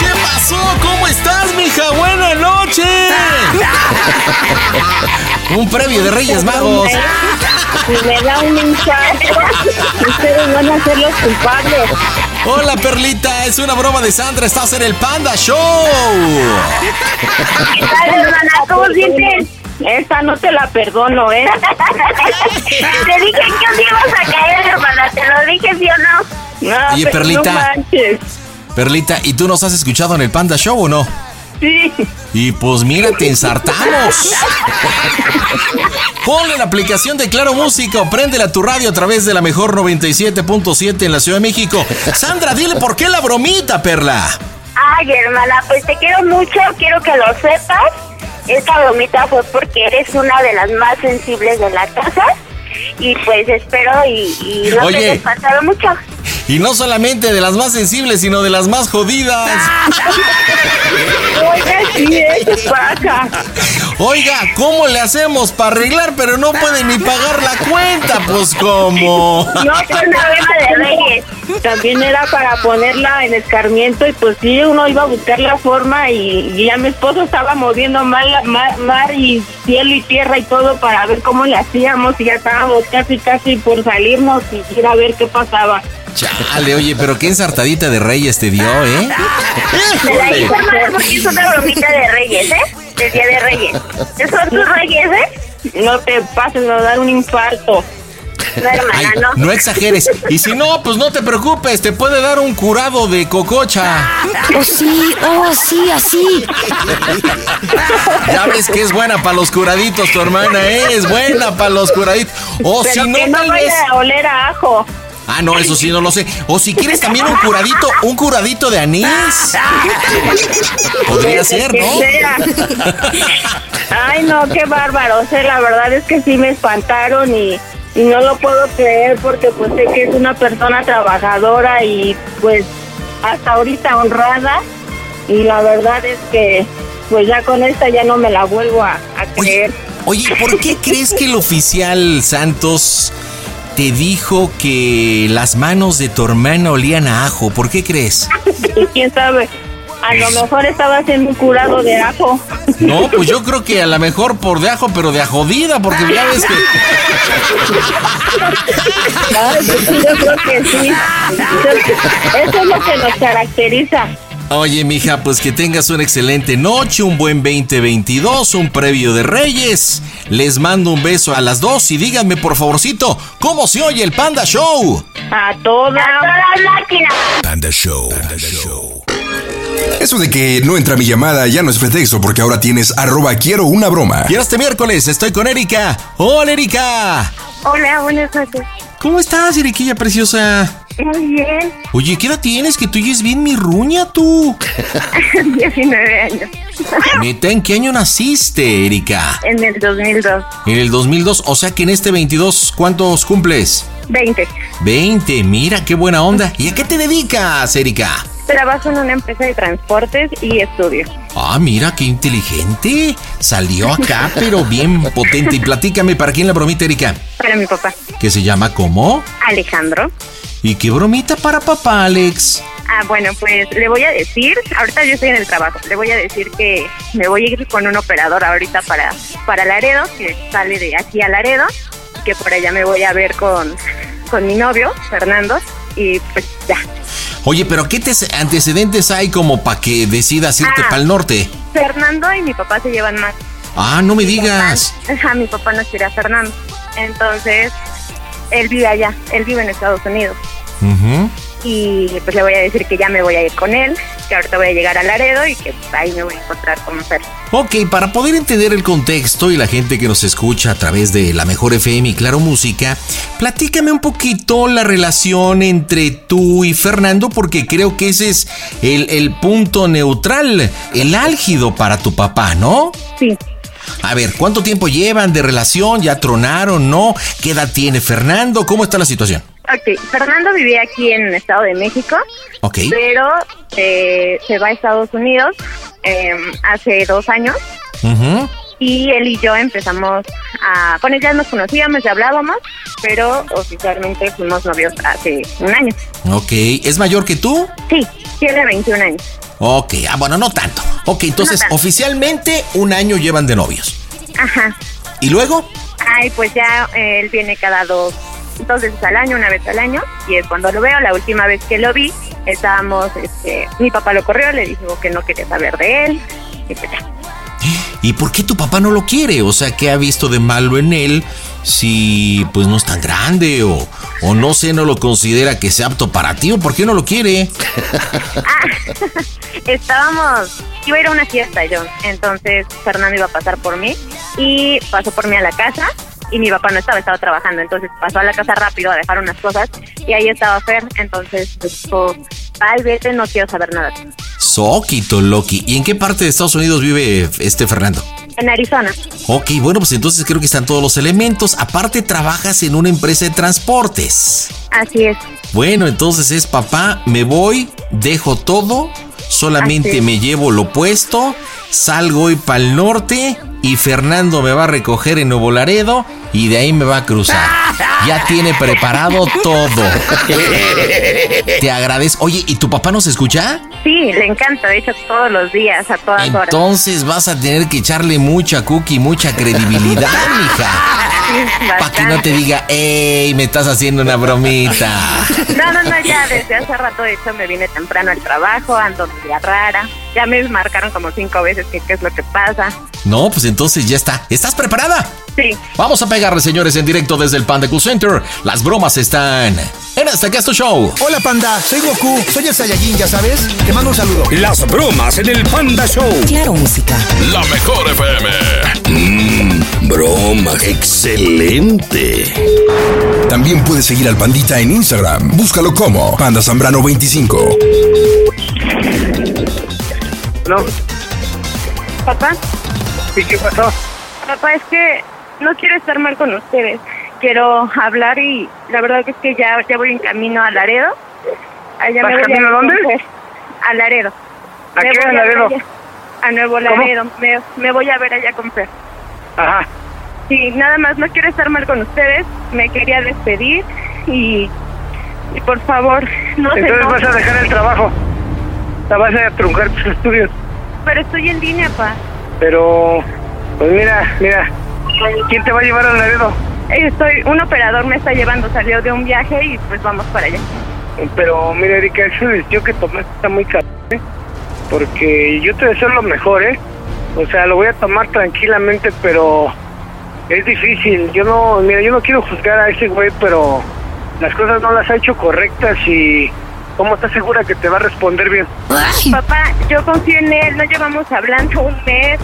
Speaker 2: ¿Qué pasó? ¿Cómo estás, mija? Buenas noches. Un previo de Reyes Magos.
Speaker 8: Si me da un infarto, ustedes van a ser los culpables.
Speaker 2: Hola, Perlita, es una broma de Sandra, estás en el Panda Show.
Speaker 8: ¿Cómo sientes? Esta no te la perdono, ¿eh?
Speaker 4: Te dije que un día ibas a caer, hermana. Te lo dije, ¿sí o no?
Speaker 8: No,
Speaker 2: Oye, Perlita.
Speaker 8: No.
Speaker 2: Perlita, ¿y tú nos has escuchado en el Panda Show o no?
Speaker 8: Sí.
Speaker 2: Y pues mira, te ensartamos. Ponle la aplicación de Claro Música o préndela a tu radio a través de la mejor 97.7 en la Ciudad de México. Sandra, dile por qué la bromita, Perla.
Speaker 4: Ay, hermana, pues te quiero mucho, quiero que lo sepas. Esta bromita fue porque eres una de las más sensibles de la casa. Y pues espero y, y no
Speaker 2: Oye.
Speaker 4: te hayas pasado mucho.
Speaker 2: Y no solamente de las más sensibles, sino de las más jodidas.
Speaker 8: Oiga, sí. ¿Qué pasa?
Speaker 2: Oiga, ¿cómo le hacemos para arreglar, pero no puede ni pagar la cuenta? Pues cómo.
Speaker 8: No, pues una broma de reyes. También era para ponerla en escarmiento y pues sí, uno iba a buscar la forma y, y ya mi esposo estaba moviendo mal, mar, mar y cielo y tierra y todo para ver cómo le hacíamos y ya estábamos casi casi por salirnos y ir a ver qué pasaba.
Speaker 2: Chale, oye, pero qué ensartadita de reyes te dio, ¿eh?
Speaker 4: La hermana, porque es una bromita de reyes, ¿eh? De Día de Reyes. ¿Son tus reyes, eh?
Speaker 8: No te pases, a dar un infarto.
Speaker 4: No, hermana,
Speaker 2: Ay,
Speaker 4: no.
Speaker 2: no exageres. Y si no, pues no te preocupes, te puede dar un curado de cococha.
Speaker 5: Oh, sí, oh, sí, así.
Speaker 2: Ya ves que es buena para los curaditos, tu hermana, ¿eh? Es buena para los curaditos. O si no,
Speaker 8: no
Speaker 2: tal vez.
Speaker 8: vaya a oler a ajo.
Speaker 2: Ah, no, eso sí no lo sé. O si quieres también un curadito, un curadito de anís. Podría ser, ¿no?
Speaker 8: Ay, no, qué bárbaro. O sea, la verdad es que sí me espantaron y, y no lo puedo creer porque pues sé que es una persona trabajadora y pues hasta ahorita honrada. Y la verdad es que pues ya con esta ya no me la vuelvo a, a creer.
Speaker 2: Oye, ¿por qué crees que el oficial Santos te dijo que las manos de tu hermana olían a ajo. ¿Por qué crees?
Speaker 10: Quién sabe. A lo mejor estaba haciendo un curado de ajo.
Speaker 2: No, pues yo creo que a lo mejor por de ajo, pero de ajodida, porque ya ves que.
Speaker 10: Ay, pues sí, yo creo que sí. Eso es lo que nos caracteriza.
Speaker 2: Oye, mija, pues que tengas una excelente noche, un buen 2022, un previo de Reyes. Les mando un beso a las dos y díganme, por favorcito, ¿cómo se oye el Panda Show?
Speaker 10: A toda, máquina.
Speaker 7: Panda Show. Eso de que no entra mi llamada ya no es pretexto porque ahora tienes arroba quiero una broma.
Speaker 2: Y este miércoles estoy con Erika. Hola, Erika.
Speaker 10: Hola, buenas noches.
Speaker 2: ¿Cómo estás, Eriquilla preciosa?
Speaker 10: Muy bien.
Speaker 2: Oye, ¿qué edad tienes? Que tú oyes bien mi ruña, tú.
Speaker 10: 19 años.
Speaker 2: Neta, ¿en qué año naciste, Erika?
Speaker 10: En el 2002.
Speaker 2: En el 2002, o sea que en este 22, ¿cuántos cumples?
Speaker 10: 20.
Speaker 2: 20, mira qué buena onda. ¿Y a qué te dedicas, Erika?
Speaker 10: Trabajo en una empresa de transportes y estudio.
Speaker 2: Ah, mira qué inteligente. Salió acá, pero bien potente. Y platícame, ¿para quién la bromita, Erika?
Speaker 10: Para mi papá.
Speaker 2: ¿Que se llama cómo?
Speaker 10: Alejandro.
Speaker 2: ¿Y qué bromita para papá, Alex?
Speaker 10: Ah, bueno, pues le voy a decir, ahorita yo estoy en el trabajo, le voy a decir que me voy a ir con un operador ahorita para, para Laredo, que sale de aquí a Laredo, que por allá me voy a ver con, con mi novio, Fernando, y pues ya.
Speaker 2: Oye, pero ¿qué te- antecedentes hay como para que decidas irte
Speaker 10: Ah.
Speaker 2: para el norte?
Speaker 10: Fernando y mi papá se llevan más.
Speaker 2: Ah, no me digas.
Speaker 10: Ajá, mi papá no quiere a Fernando. Entonces, él vive allá, él vive en Estados Unidos.
Speaker 2: Ujú.
Speaker 10: Y pues le voy a decir que ya me voy a ir con él, que ahorita voy a llegar a Laredo y que ahí me voy a encontrar con Fer.
Speaker 2: Ok, para poder entender el contexto y la gente que nos escucha a través de la mejor FM y Claro Música, platícame un poquito la relación entre tú y Fernando, porque creo que ese es el, el punto neutral, el álgido para tu papá, ¿no?
Speaker 10: Sí.
Speaker 2: A ver, ¿cuánto tiempo llevan de relación? ¿Ya tronaron? ¿No? ¿Qué edad tiene Fernando? ¿Cómo está la situación?
Speaker 10: Ok, Fernando vivía aquí en el Estado de México,
Speaker 2: Ok.
Speaker 10: pero eh, se va a Estados Unidos eh, hace dos años
Speaker 2: Ujú.
Speaker 10: y él y yo empezamos a... Bueno, ya nos conocíamos, ya hablábamos, pero oficialmente fuimos novios hace un año.
Speaker 2: Ok, ¿es mayor que tú?
Speaker 10: Sí, tiene 21 años.
Speaker 2: Ok, ah, bueno, no tanto. Ok, entonces
Speaker 10: No tanto.
Speaker 2: oficialmente un año llevan de novios.
Speaker 10: Ajá.
Speaker 2: ¿Y luego?
Speaker 10: Ay, pues ya él viene cada dos, dos veces al año, una vez al año, y es cuando lo veo. La última vez que lo vi, estábamos, este, mi papá lo corrió, le dijo que no quería saber de él, y pues.
Speaker 2: ¿Y por qué tu papá no lo quiere? O sea, ¿qué ha visto de malo en él si pues no es tan grande o, o no sé, no lo considera que sea apto para ti o por qué no lo quiere?
Speaker 10: Estábamos, iba a ir a una fiesta yo, entonces Fernando iba a pasar por mí y pasó por mí a la casa y mi papá no estaba, estaba trabajando, entonces pasó a la casa rápido a dejar unas cosas y ahí estaba Fer, entonces dijo, ay, vete, no quiero saber nada.
Speaker 2: Soquito Loki. ¿Y en qué parte de Estados Unidos vive este Fernando?
Speaker 10: En Arizona.
Speaker 2: Ok, bueno, pues entonces creo que están todos los elementos. Aparte, trabajas en una empresa de transportes.
Speaker 10: Así es.
Speaker 2: Bueno, entonces es papá, me voy, dejo todo, solamente me llevo lo puesto, salgo hoy para el norte y Fernando me va a recoger en Nuevo Laredo y de ahí me va a cruzar. Ya tiene preparado todo. Te agradezco. Oye, ¿y tu papá nos escucha?
Speaker 10: Sí, le encanta, de hecho todos los días, a todas horas.
Speaker 2: Entonces vas a tener que echarle mucha cookie, mucha credibilidad, mija. Para que no te diga, ¡ey! Me estás haciendo una bromita.
Speaker 10: No, no, no, ya desde hace rato, de hecho, me vine temprano al trabajo, ando media rara. Ya me marcaron como cinco veces que qué es lo que pasa.
Speaker 2: No, pues entonces ya está. ¿Estás preparada?
Speaker 10: Sí.
Speaker 2: Vamos a pegarle, señores, en directo desde el Panda Cool Center. Las bromas están en este Casto Show.
Speaker 11: Hola Panda, soy Goku, soy el Saiyajin, ya sabes. Te mando un saludo.
Speaker 6: Las bromas en el Panda Show.
Speaker 1: Claro, música.
Speaker 6: La mejor FM. Mmm, broma. Excelente.
Speaker 7: También puedes seguir al Pandita en Instagram. Búscalo como Panda Zambrano 25.
Speaker 12: No,
Speaker 10: ¿Papá?
Speaker 12: ¿y qué pasó?
Speaker 10: Papá, es que no quiero estar mal con ustedes. Quiero hablar y la verdad es que ya, ya voy en camino a Laredo. Allá
Speaker 12: ¿Vas
Speaker 10: me voy
Speaker 12: camino a dónde?
Speaker 10: A Laredo.
Speaker 12: ¿A
Speaker 10: Me
Speaker 12: qué,
Speaker 10: voy
Speaker 12: a Laredo?
Speaker 10: allá- A Nuevo. Laredo. Me, me voy a ver allá con Fer.
Speaker 12: Ajá.
Speaker 10: Sí, nada más, no quiero estar mal con ustedes. Me quería despedir y, y por favor, no se
Speaker 12: Entonces vas
Speaker 10: enojen.
Speaker 12: a dejar el trabajo. La vas a truncar tus estudios.
Speaker 10: Pero estoy en línea, pa.
Speaker 12: Pero, pues mira, mira. ¿Quién te va a llevar al Laredo?
Speaker 10: Estoy, un operador me está llevando, salió de un viaje y pues vamos para allá.
Speaker 12: Pero mira, Erika, esa decisión que tomaste está muy cabrón, ¿eh? Porque yo te deseo lo mejor, ¿eh? O sea, lo voy a tomar tranquilamente, pero es difícil. Yo no, mira, yo no quiero juzgar a ese güey, pero las cosas no las ha hecho correctas y ¿cómo estás segura que te va a responder bien?
Speaker 10: Papá, yo confío en él, no llevamos hablando un mes.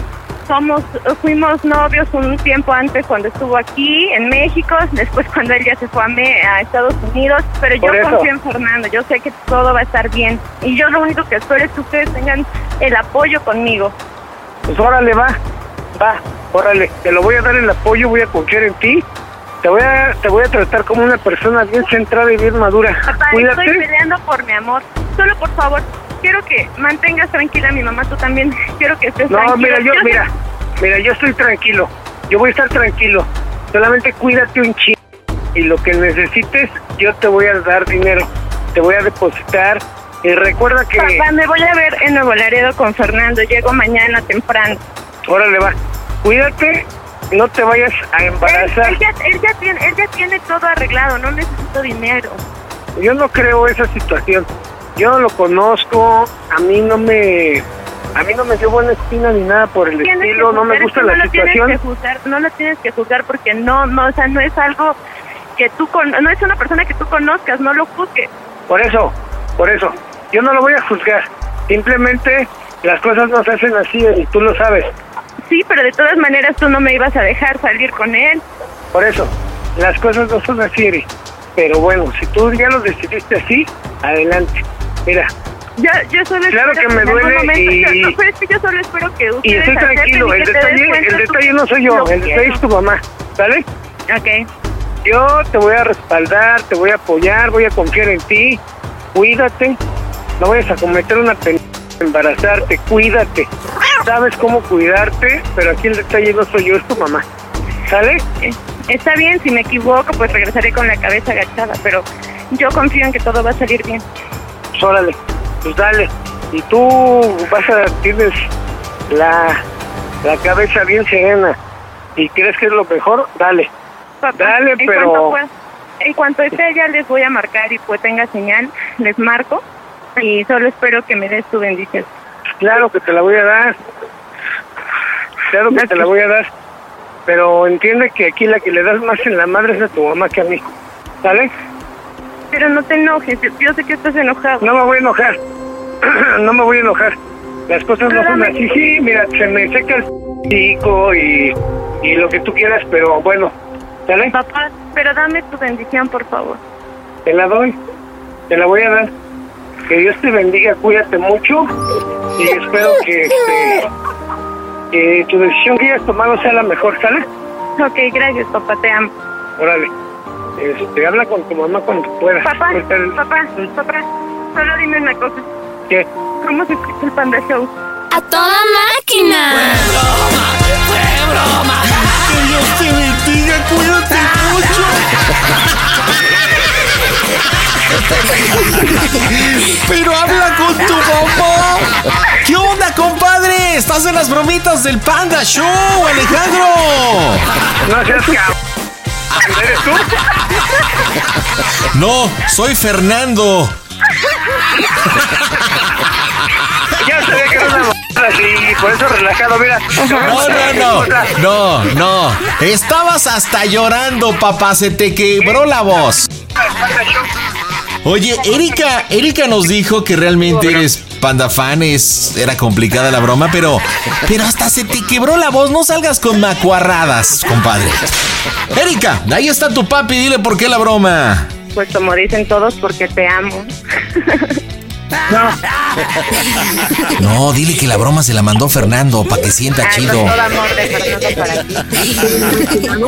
Speaker 10: Somos, fuimos novios un tiempo antes cuando estuvo aquí en México, después cuando él ya se fue a, Me- a Estados Unidos, pero yo
Speaker 12: eso.
Speaker 10: confío en Fernando, yo sé que todo va a estar bien y yo lo único que espero es que ustedes tengan el apoyo conmigo.
Speaker 12: Pues órale, va, va, órale, te lo voy a dar el apoyo, voy a confiar en ti. Te voy a, te voy a tratar como una persona bien centrada y bien madura.
Speaker 10: Papá,
Speaker 12: Cuídate.
Speaker 10: estoy peleando por mi amor. Solo por favor, quiero que mantengas tranquila a mi mamá, tú también. Quiero que estés
Speaker 12: No,
Speaker 10: tranquilo.
Speaker 12: mira, yo,
Speaker 10: Quiero que-
Speaker 12: mira, mira, yo estoy tranquilo. Yo voy a estar tranquilo. Solamente cuídate un chingo. Y lo que necesites, yo te voy a dar dinero. Te voy a depositar. Y recuerda que...
Speaker 10: Papá, me voy a ver en Nuevo Laredo con Fernando. Llego mañana temprano.
Speaker 12: Órale, va. Cuídate. No te vayas a
Speaker 10: Él,
Speaker 12: embarazar.
Speaker 10: él ya, él, ya tiene, él ya tiene todo arreglado, no necesito dinero.
Speaker 12: Yo no creo esa situación. Yo no lo conozco. A mí no me... A mí no me dio buena espina ni nada por el
Speaker 10: Tienes
Speaker 12: estilo. No me gusta la
Speaker 10: no lo tienes
Speaker 12: situación.
Speaker 10: que juzgar, no lo tienes que juzgar porque no, no, o sea, no es algo que tú, con, no es una persona que tú conozcas, no lo juzgues.
Speaker 12: Por eso, por eso. Yo no lo voy a juzgar. Simplemente las cosas no se hacen así y tú lo sabes.
Speaker 10: Sí, pero de todas maneras tú no me ibas a dejar salir con él.
Speaker 12: Por eso, las cosas no son así. Pero bueno, si tú ya lo decidiste así, adelante. Mira,
Speaker 10: Yo, yo solo
Speaker 12: Claro
Speaker 10: espero
Speaker 12: que me duele
Speaker 10: momento-
Speaker 12: y-
Speaker 10: yo- no, pero es que yo solo espero que
Speaker 12: y estoy tranquilo. El detalle, el detalle no soy yo, el detalle es tu mamá, ¿sale?
Speaker 10: Ok.
Speaker 12: Yo te voy a respaldar, te voy a apoyar, voy a confiar en ti. Cuídate, no vayas a cometer una pena embarazarte, cuídate. Sabes cómo cuidarte, pero aquí el detalle no soy yo, es tu mamá. ¿Sale?
Speaker 10: Está bien, si me equivoco, pues regresaré con la cabeza agachada, pero yo confío en que todo va a salir bien.
Speaker 12: Pues órale, pues dale. Y tú vas a, tienes la, la cabeza bien serena y crees que es lo mejor, dale.
Speaker 10: Papá,
Speaker 12: Dale,
Speaker 10: en
Speaker 12: pero-
Speaker 10: cuanto pueda- en cuanto esté allá les voy a marcar y pues tenga señal, les marco y solo espero que me des tu bendición.
Speaker 12: Claro que te la voy a dar. Claro que te la voy a dar. Pero entiende que aquí la que le das más en la madre es a tu mamá que a mí. ¿Sale?
Speaker 10: Pero no te enojes, yo- sé que estás enojado.
Speaker 12: No me voy a enojar. no me voy a enojar. Las cosas no son así. Sí, mira, se me seca el chico y, y lo que tú quieras, pero bueno. ¿Sale?
Speaker 10: Papá, pero dame tu bendición, por favor.
Speaker 12: Te la doy. Te la voy a dar. Que Dios te bendiga, cuídate mucho y espero que, este, que tu decisión que hayas tomado sea la mejor, ¿sale?
Speaker 10: Ok, gracias, papá, te amo.
Speaker 12: Órale. Este, habla con tu mamá cuando puedas.
Speaker 10: Papá,
Speaker 12: el-
Speaker 10: papá, papá, solo dime una cosa.
Speaker 12: ¿Qué?
Speaker 10: ¿Cómo se escucha el Panda Show?
Speaker 13: ¡A toda máquina! ¡Fue broma!
Speaker 2: Que Dios te bendiga, cuídate mucho. Pero habla con tu mamá. ¿Qué onda, compadre? Estás en las bromitas del Panda Show, Alejandro.
Speaker 12: No seas cabrón. ¿Eres tú?
Speaker 2: No, soy Fernando.
Speaker 12: Ya sabía que era una así, por eso relajado, mira.
Speaker 2: No, no, no. No, no. Estabas hasta llorando, papá. Se te quebró la voz. Oye, Erika, Erika nos dijo que realmente eres panda fan, es, era complicada la broma, pero, pero hasta se te quebró la voz, no salgas con macuarradas, compadre. Erika, ahí está tu papi, dile por qué la broma.
Speaker 10: Pues como dicen todos, porque te amo.
Speaker 2: No, dile que la broma se la mandó Fernando para que sienta chido.
Speaker 10: con todo amor de Fernando para ti.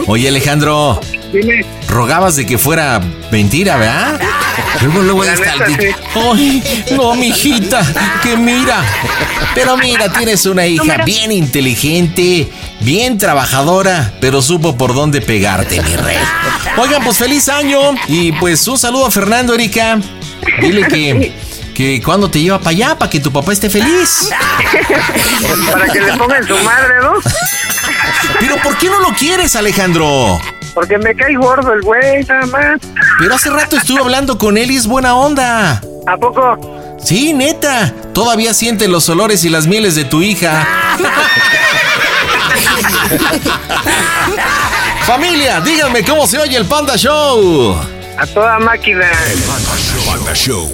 Speaker 2: Oye, Alejandro,
Speaker 12: Dime.
Speaker 2: rogabas de que fuera mentira, ¿verdad? Luego, luego
Speaker 12: La
Speaker 2: está el
Speaker 12: sí.
Speaker 2: Ay, no, mijita, que mira. Pero mira, tienes una hija bien inteligente, bien trabajadora, pero supo por dónde pegarte, mi rey. Oigan, pues feliz año y pues un saludo a Fernando, Erika. Dile que, que cuando te lleva para allá, para que tu papá esté feliz.
Speaker 14: Para que le pongan su madre, ¿no?
Speaker 2: Pero ¿por qué no lo quieres, Alejandro?
Speaker 14: Porque me cae gordo el güey, nada más.
Speaker 2: Pero hace rato estuve hablando con él y es buena onda.
Speaker 14: ¿A poco?
Speaker 2: Sí, neta. Todavía siente los olores y las mieles de tu hija. Familia, díganme cómo se oye el Panda Show.
Speaker 14: A toda máquina.
Speaker 15: Panda Show.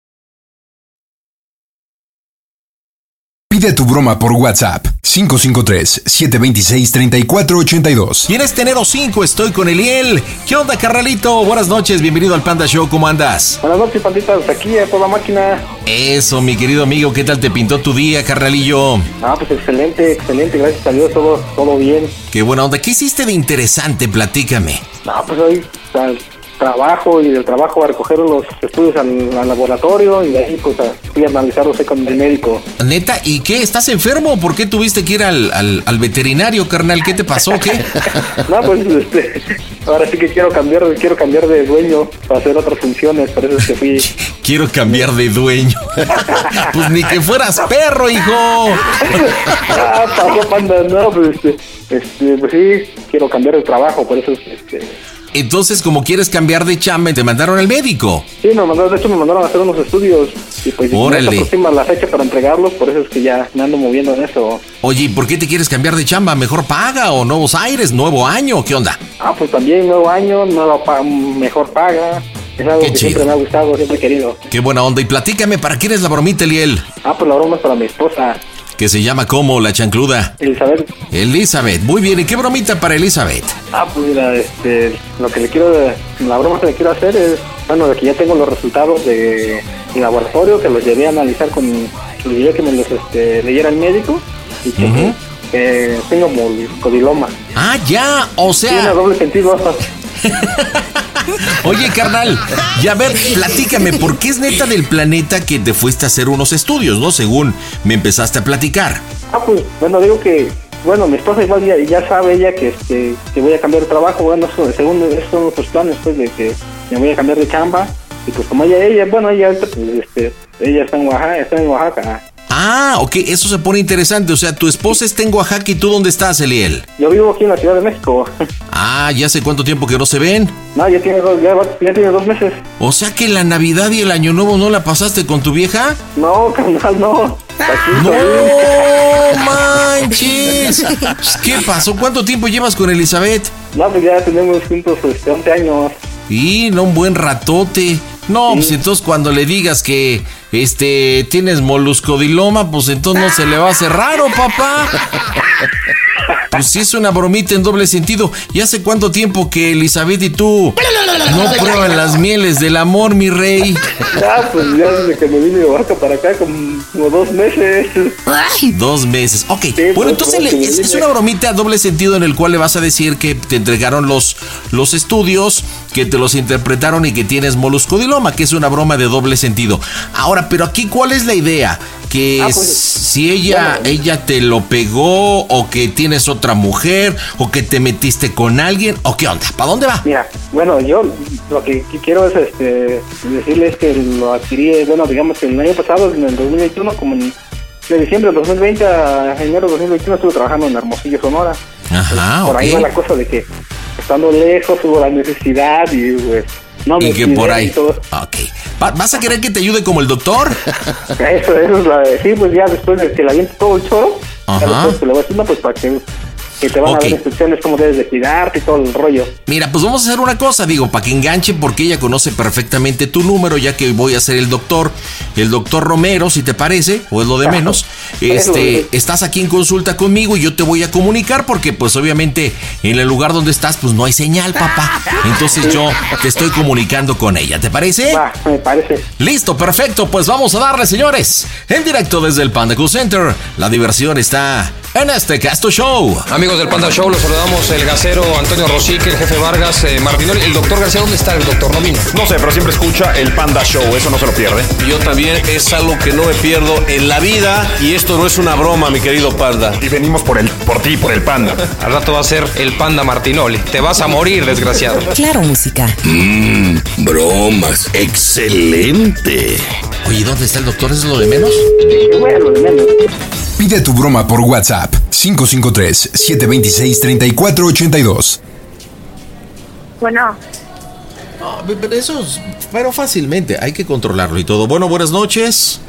Speaker 7: Pide tu broma por WhatsApp 553-726-3482.
Speaker 2: ¿Quieres tener o 5? Estoy con Eliel. ¿Qué onda, carnalito? Buenas noches, bienvenido al Panda Show, ¿cómo andas?
Speaker 14: Buenas noches, panditas, aquí a toda máquina.
Speaker 2: Eso, mi querido amigo, ¿qué tal te pintó tu día, carnalillo?
Speaker 14: Ah, pues excelente, excelente, gracias a Dios, todo, todo bien.
Speaker 2: Qué buena onda. ¿Qué hiciste de interesante? Platícame.
Speaker 14: No, pues hoy trabajo y del trabajo a recoger los estudios al, al laboratorio y de ahí pues a, fui a analizarlos con el médico.
Speaker 2: Neta, ¿y qué? ¿Estás enfermo? ¿Por qué tuviste que ir al, al, al veterinario, carnal? ¿Qué te pasó? ¿Qué?
Speaker 14: No, pues este, ahora sí que quiero cambiar, quiero cambiar de dueño para hacer otras funciones, por eso es que fui.
Speaker 2: Quiero cambiar de dueño. pues ni que fueras perro, hijo.
Speaker 14: ah, pasó panda, no, pues este, este, pues sí, quiero cambiar de trabajo, por eso es este.
Speaker 2: Entonces, como quieres cambiar de chamba, te mandaron al médico.
Speaker 14: Sí, me mandaron, de hecho me mandaron a hacer unos estudios y pues
Speaker 2: Órale.
Speaker 14: se aproxima la fecha para entregarlos, por eso es que ya me ando moviendo en eso.
Speaker 2: Oye, ¿y por qué te quieres cambiar de chamba? ¿Mejor paga o nuevos aires, nuevo año? ¿Qué onda?
Speaker 14: Ah, pues también nuevo año, nueva pa- mejor paga. Es algo
Speaker 2: Qué
Speaker 14: que
Speaker 2: chido.
Speaker 14: siempre me ha gustado, siempre he querido.
Speaker 2: Qué buena onda. Y platícame, ¿para quién es la bromita, Eliel?
Speaker 14: Ah, pues la broma es para mi esposa,
Speaker 2: Que se llama como la chancluda.
Speaker 14: Elizabeth.
Speaker 2: Elizabeth. Muy bien. ¿Y qué bromita para Elizabeth?
Speaker 14: Ah, pues mira, este, lo que le quiero, la broma que le quiero hacer es, bueno, de que ya tengo los resultados de mi laboratorio, que los llevé a analizar con, los que me los este, leyera el médico y que,
Speaker 2: Ujú.
Speaker 14: que tengo como codiloma.
Speaker 2: Ah, ya. O
Speaker 14: Tiene
Speaker 2: sea.
Speaker 14: doble sentido.
Speaker 2: Oye, carnal. Y a ver, platícame, ¿por qué es neta del planeta que te fuiste a hacer unos estudios, no? Según me empezaste a platicar.
Speaker 14: Ah, pues, bueno, digo que, bueno, mi esposa igual ya, ya sabe ella que, este, que voy a cambiar de trabajo, bueno, según esos son nuestros planes, pues, de que me voy a cambiar de chamba, y pues como ella, ella, bueno, ella, pues, este, ella está en Oaxaca, está en Oaxaca.
Speaker 2: Ah, ok, eso se pone interesante. O sea, tu esposa está en Oaxaca y tú dónde estás, Eliel.
Speaker 14: Yo vivo aquí en la Ciudad de México.
Speaker 2: Ah, ya sé cuánto tiempo que no se ven.
Speaker 14: No, ya tiene dos, ya, tiene dos meses.
Speaker 2: O sea que la Navidad y el Año Nuevo no la pasaste con tu vieja.
Speaker 14: No, carnal, no. Aquí
Speaker 2: ¡No manches! ¿Qué pasó? ¿Cuánto tiempo llevas con Elizabeth?
Speaker 14: No, pues ya tenemos juntos este, 11 años.
Speaker 2: Y no un buen ratote. No, pues entonces cuando le digas que este tienes moluscodiloma, pues entonces no se le va a hacer raro, papá. Pues sí es una bromita en doble sentido. ¿Y hace cuánto tiempo que Elizabeth y tú no prueban las mieles del amor, mi rey?
Speaker 14: Ya, pues ya desde que me vine de Oaxaca para acá, como, como dos meses.
Speaker 2: Dos meses. Ok. bueno, entonces le- es, una bromita a doble sentido en el cual le vas a decir que te entregaron los, los estudios, que te los interpretaron y que tienes moluscodiloma, que es una broma de doble sentido. Ahora, pero aquí, ¿cuál es la idea? Que
Speaker 14: Ah, pues,
Speaker 2: si ella,
Speaker 14: bueno.
Speaker 2: ella te lo pegó, o que tienes otra mujer, o que te metiste con alguien, o qué onda, ¿para dónde va?
Speaker 14: Mira, bueno, yo lo que qui- quiero es este, decirles que lo adquirí, bueno, digamos que el año pasado, en el 2021, como en, de diciembre del 2020 a enero del 2021 estuve trabajando en Hermosillo, Sonora.
Speaker 2: Ajá,
Speaker 14: Por ahí va la cosa de que estando lejos hubo la necesidad y pues no me
Speaker 2: Y que por ahí.
Speaker 14: y todo.
Speaker 2: Ok. Va- ¿Vas a querer que te ayude como el doctor?
Speaker 14: Eso, eso es la de, sí, pues ya después de que le aviente todo el choro, ya
Speaker 2: Ajá.
Speaker 14: después te lo voy a decir, no, pues para que, que te van a dar instrucciones cómo debes de cuidarte y todo el rollo.
Speaker 2: Mira, pues vamos a hacer una cosa, digo, para que enganche, porque ella conoce perfectamente tu número, ya que voy a ser el doctor, el doctor Romero, si te parece, o es lo de menos. Este, estás aquí en consulta conmigo y yo te voy a comunicar, porque pues obviamente en el lugar donde estás, pues no hay señal, papá. Entonces yo te estoy comunicando con ella, ¿te parece?
Speaker 14: Va, me parece.
Speaker 2: Listo, perfecto, pues vamos a darle, señores. En directo desde el Panda Cool Center, la diversión está en este Casto Show.
Speaker 16: Amigos del Panda Show, los saludamos el gasero Antonio Rosique, el jefe Vargas, eh, Martinoli, el doctor García. ¿Dónde está el doctor? No vino.
Speaker 17: No sé, pero siempre escucha el Panda Show, eso no se lo pierde.
Speaker 18: Yo también es algo que no me pierdo en la vida y esto no es una broma, mi querido Panda.
Speaker 17: Y venimos por el, por ti, por el Panda.
Speaker 16: Al rato va a ser el Panda Martinoli. Te vas a morir, desgraciado.
Speaker 1: Claro, música.
Speaker 6: Mmm, bromas. Excelente.
Speaker 2: Oye, ¿dónde está el doctor? ¿Es lo de menos?
Speaker 14: Bueno, de menos.
Speaker 7: Pide tu broma por WhatsApp 553-726-3482.
Speaker 10: Bueno,
Speaker 2: No, pero eso es- pero fácilmente, hay que controlarlo y todo. Bueno, buenas noches.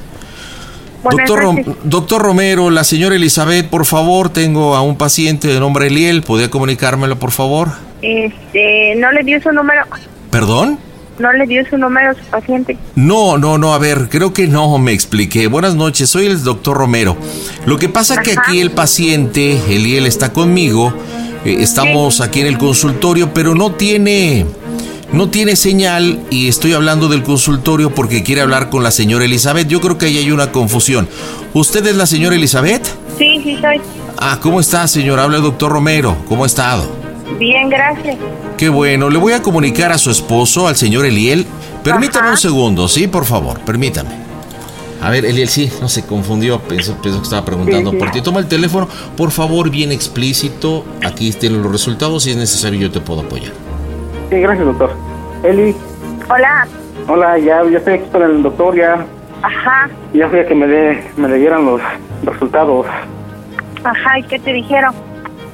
Speaker 10: Buenas
Speaker 2: Doctor, Rom- doctor Romero, la señora Elizabeth, por favor, tengo a un paciente de nombre Eliel. ¿Podría comunicármelo, por favor?
Speaker 10: este, no le dio su número,
Speaker 2: ¿Perdón?
Speaker 10: No le dio su número a su paciente.
Speaker 2: No, no, no, a ver, creo que no me expliqué. Buenas noches, soy el doctor Romero. Lo que pasa que
Speaker 10: Ajá.
Speaker 2: aquí el paciente, Eliel, está conmigo. eh, estamos aquí en el consultorio, pero no tiene, no tiene señal y estoy hablando del consultorio porque quiere hablar con la señora Elizabeth. Yo creo que ahí hay una confusión. ¿Usted es la señora Elizabeth?
Speaker 10: Sí, sí soy.
Speaker 2: Ah, ¿cómo está, señora? Habla el doctor Romero. ¿Cómo ha estado?
Speaker 10: Bien, gracias.
Speaker 2: Qué bueno, le voy a comunicar a su esposo, al señor Eliel. Permítame un segundo, ¿sí? Por favor, permítame. A ver, Eliel, sí, no se confundió, pensó, pensó que estaba preguntando
Speaker 14: Sí, sí.
Speaker 2: por ti. Toma el teléfono, por favor, bien explícito. Aquí tienen los resultados, si es necesario yo te puedo apoyar.
Speaker 14: Sí, gracias, doctor. Eli,
Speaker 10: Hola.
Speaker 14: hola, ya, ya estoy aquí con el doctor, ya,
Speaker 10: Ajá,
Speaker 14: ya fui a que me, dé, me le dieran los resultados.
Speaker 10: ajá, ¿y qué te dijeron?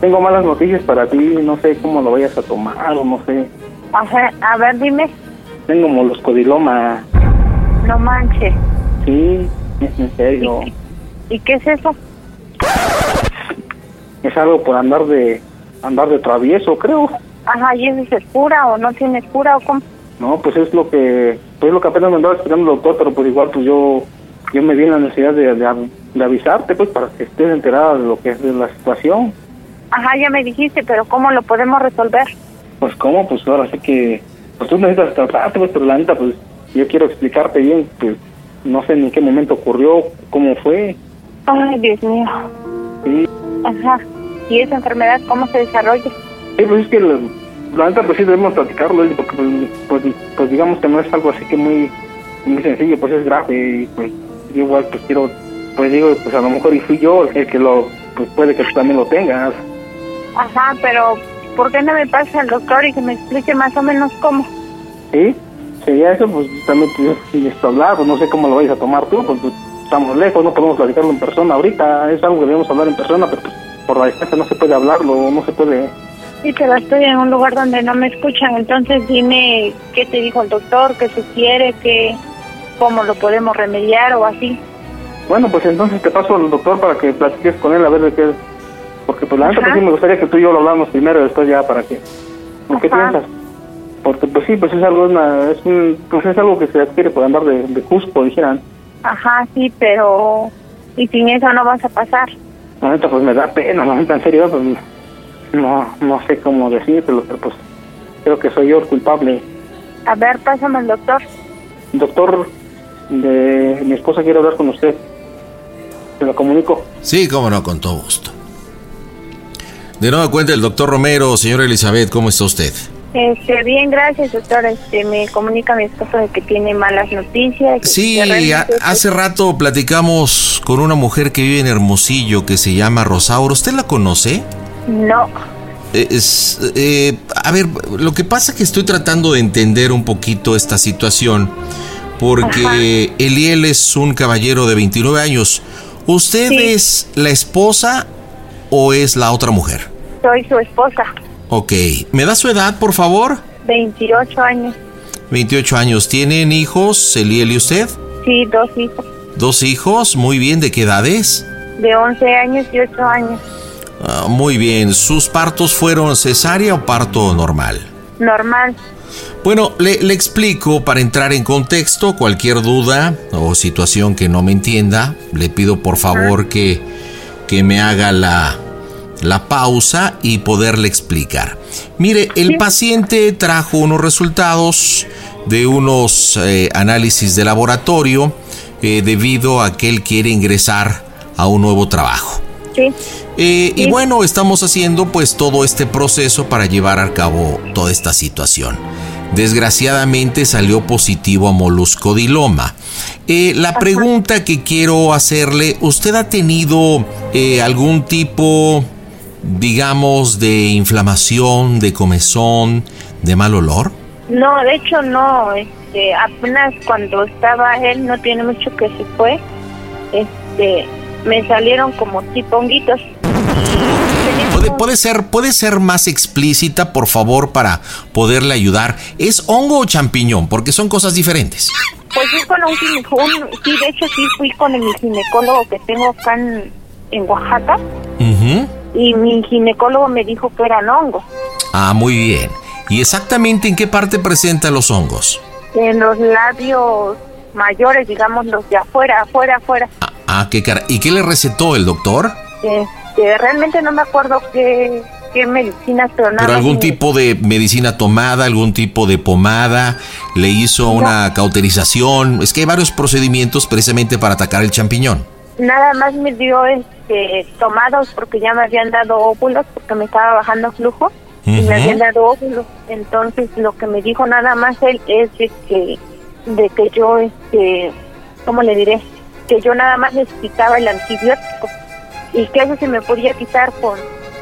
Speaker 14: Tengo malas noticias para ti, no sé cómo lo vayas a tomar o no sé.
Speaker 10: Ajá, a ver, dime.
Speaker 14: Tengo moloscodiloma,
Speaker 10: No manches.
Speaker 14: sí, es en serio.
Speaker 10: ¿Y qué es eso?
Speaker 14: Es algo por andar de andar de travieso, creo.
Speaker 10: Ajá, ¿y eso es cura o no tienes cura o cómo?
Speaker 14: No, pues es lo que pues es lo que apenas me andaba explicando el doctor, pero pues igual pues yo yo me vi en la necesidad de, de, de avisarte pues para que estés enterada de lo que es de la situación.
Speaker 10: Ajá, ya me dijiste, pero ¿cómo lo podemos resolver?
Speaker 14: Pues cómo, pues ahora sí que pues tú necesitas tratarte, pues pero la neta pues yo quiero explicarte bien, pues no sé en qué momento ocurrió, cómo fue.
Speaker 10: Ay, Dios mío.
Speaker 14: Sí,
Speaker 10: Ajá. ¿Y esa enfermedad cómo se desarrolla?
Speaker 14: Sí, pues es que la, la neta pues sí debemos platicarlo, porque pues, pues, pues digamos que no es algo así que muy muy sencillo, pues es grave y pues yo igual pues quiero, pues digo, pues a lo mejor y fui yo el que lo, pues puede que tú también lo tengas.
Speaker 10: Ajá, pero ¿por qué no me pasa al doctor y que me explique más o menos cómo?
Speaker 14: ¿Sí? Sería eso, pues también si esto hablar, pues no sé cómo lo vais a tomar tú, pues, pues, estamos lejos, no podemos platicarlo en persona ahorita, es algo que debemos hablar en persona, pero pues, por la distancia no se puede hablarlo, no se puede...
Speaker 10: Sí, pero estoy en un lugar donde no me escuchan, entonces dime qué te dijo el doctor, qué sugiere, qué, cómo lo podemos remediar o así.
Speaker 14: Bueno, pues entonces te paso al doctor para que platiques con él a ver de qué... Porque pues la neta pues, sí me gustaría que tú y yo lo hablamos primero y después ya para que... ¿Por qué piensas? Porque pues sí, pues es algo, una, es, un, pues es algo que se adquiere por andar de, de cusco, dijeran.
Speaker 10: Ajá, sí, pero... Y sin eso no vas a pasar.
Speaker 14: La neta pues me da pena, la neta en serio, pues no, no sé cómo decírtelo, pero pues creo que soy yo el culpable.
Speaker 10: A ver, pásame al doctor.
Speaker 14: Doctor, de mi esposa quiere hablar con usted. Se lo comunico.
Speaker 2: Sí, cómo no, con todo gusto. De nueva cuenta, el doctor Romero, señora Elizabeth, ¿cómo está usted?
Speaker 10: Este, bien, gracias, doctor. Este, me comunica mi esposo de que tiene malas noticias.
Speaker 2: Sí,
Speaker 10: realmente,
Speaker 2: hace rato platicamos con una mujer que vive en Hermosillo que se llama Rosauro. ¿Usted la conoce?
Speaker 10: No.
Speaker 2: Eh, es- eh, a ver, lo que pasa es que estoy tratando de entender un poquito esta situación porque Eliel es un caballero de 29 años. ¿Usted es la esposa o es la otra mujer?
Speaker 10: Soy su esposa.
Speaker 2: Ok. ¿Me da su edad, por favor?
Speaker 10: 28 años.
Speaker 2: 28 años. ¿Tienen hijos, Eliel y usted?
Speaker 10: Sí, dos hijos.
Speaker 2: Dos hijos. Muy bien. ¿De qué edades?
Speaker 10: De 11 años y 8 años.
Speaker 2: Ah, muy bien. ¿Sus partos fueron cesárea o parto normal?
Speaker 10: Normal.
Speaker 2: Bueno, le, le explico para entrar en contexto. Cualquier duda o situación que no me entienda, le pido por favor que, que me haga la, la pausa y poderle explicar. Mire, el paciente trajo unos resultados de unos eh, análisis de laboratorio eh, debido a que él quiere ingresar a un nuevo trabajo.
Speaker 10: Sí.
Speaker 2: Eh, Y bueno, estamos haciendo pues todo este proceso para llevar a cabo toda esta situación. Desgraciadamente salió positivo a moluscodiloma. Eh, la pregunta que quiero hacerle, ¿usted ha tenido eh, algún tipo, digamos, de inflamación, de comezón, de mal olor?
Speaker 10: No, de hecho no. Este, apenas cuando estaba él, no tiene mucho que se fue, este, me salieron como tipo honguitos.
Speaker 2: ¿Puede, puede ser, puede ser más explícita, por favor, para poderle ayudar. ¿Es hongo o champiñón? Porque son cosas diferentes.
Speaker 10: Pues fui con un ginecólogo, sí, de hecho sí fui con el ginecólogo que tengo acá en, en Oaxaca y mi ginecólogo me dijo que eran hongos.
Speaker 2: Ah, muy bien. ¿Y exactamente en qué parte presenta los hongos?
Speaker 10: En los labios mayores, digamos, los de afuera, afuera, afuera.
Speaker 2: Ah, qué cara. ¿Y qué le recetó el doctor?
Speaker 10: Este, realmente no me acuerdo qué, qué medicinas, pero nada.
Speaker 2: ¿Pero algún
Speaker 10: me-
Speaker 2: tipo de medicina tomada, algún tipo de pomada? ¿Le hizo una cauterización? Es que hay varios procedimientos precisamente para atacar el champiñón.
Speaker 10: Nada más me dio este, tomados porque ya me habían dado óvulos porque me estaba bajando flujo y me habían dado óvulos. Entonces lo que me dijo nada más él es de que, de que yo, este, ¿cómo le diré? Que yo nada más necesitaba el antibiótico y que eso se me podía quitar por,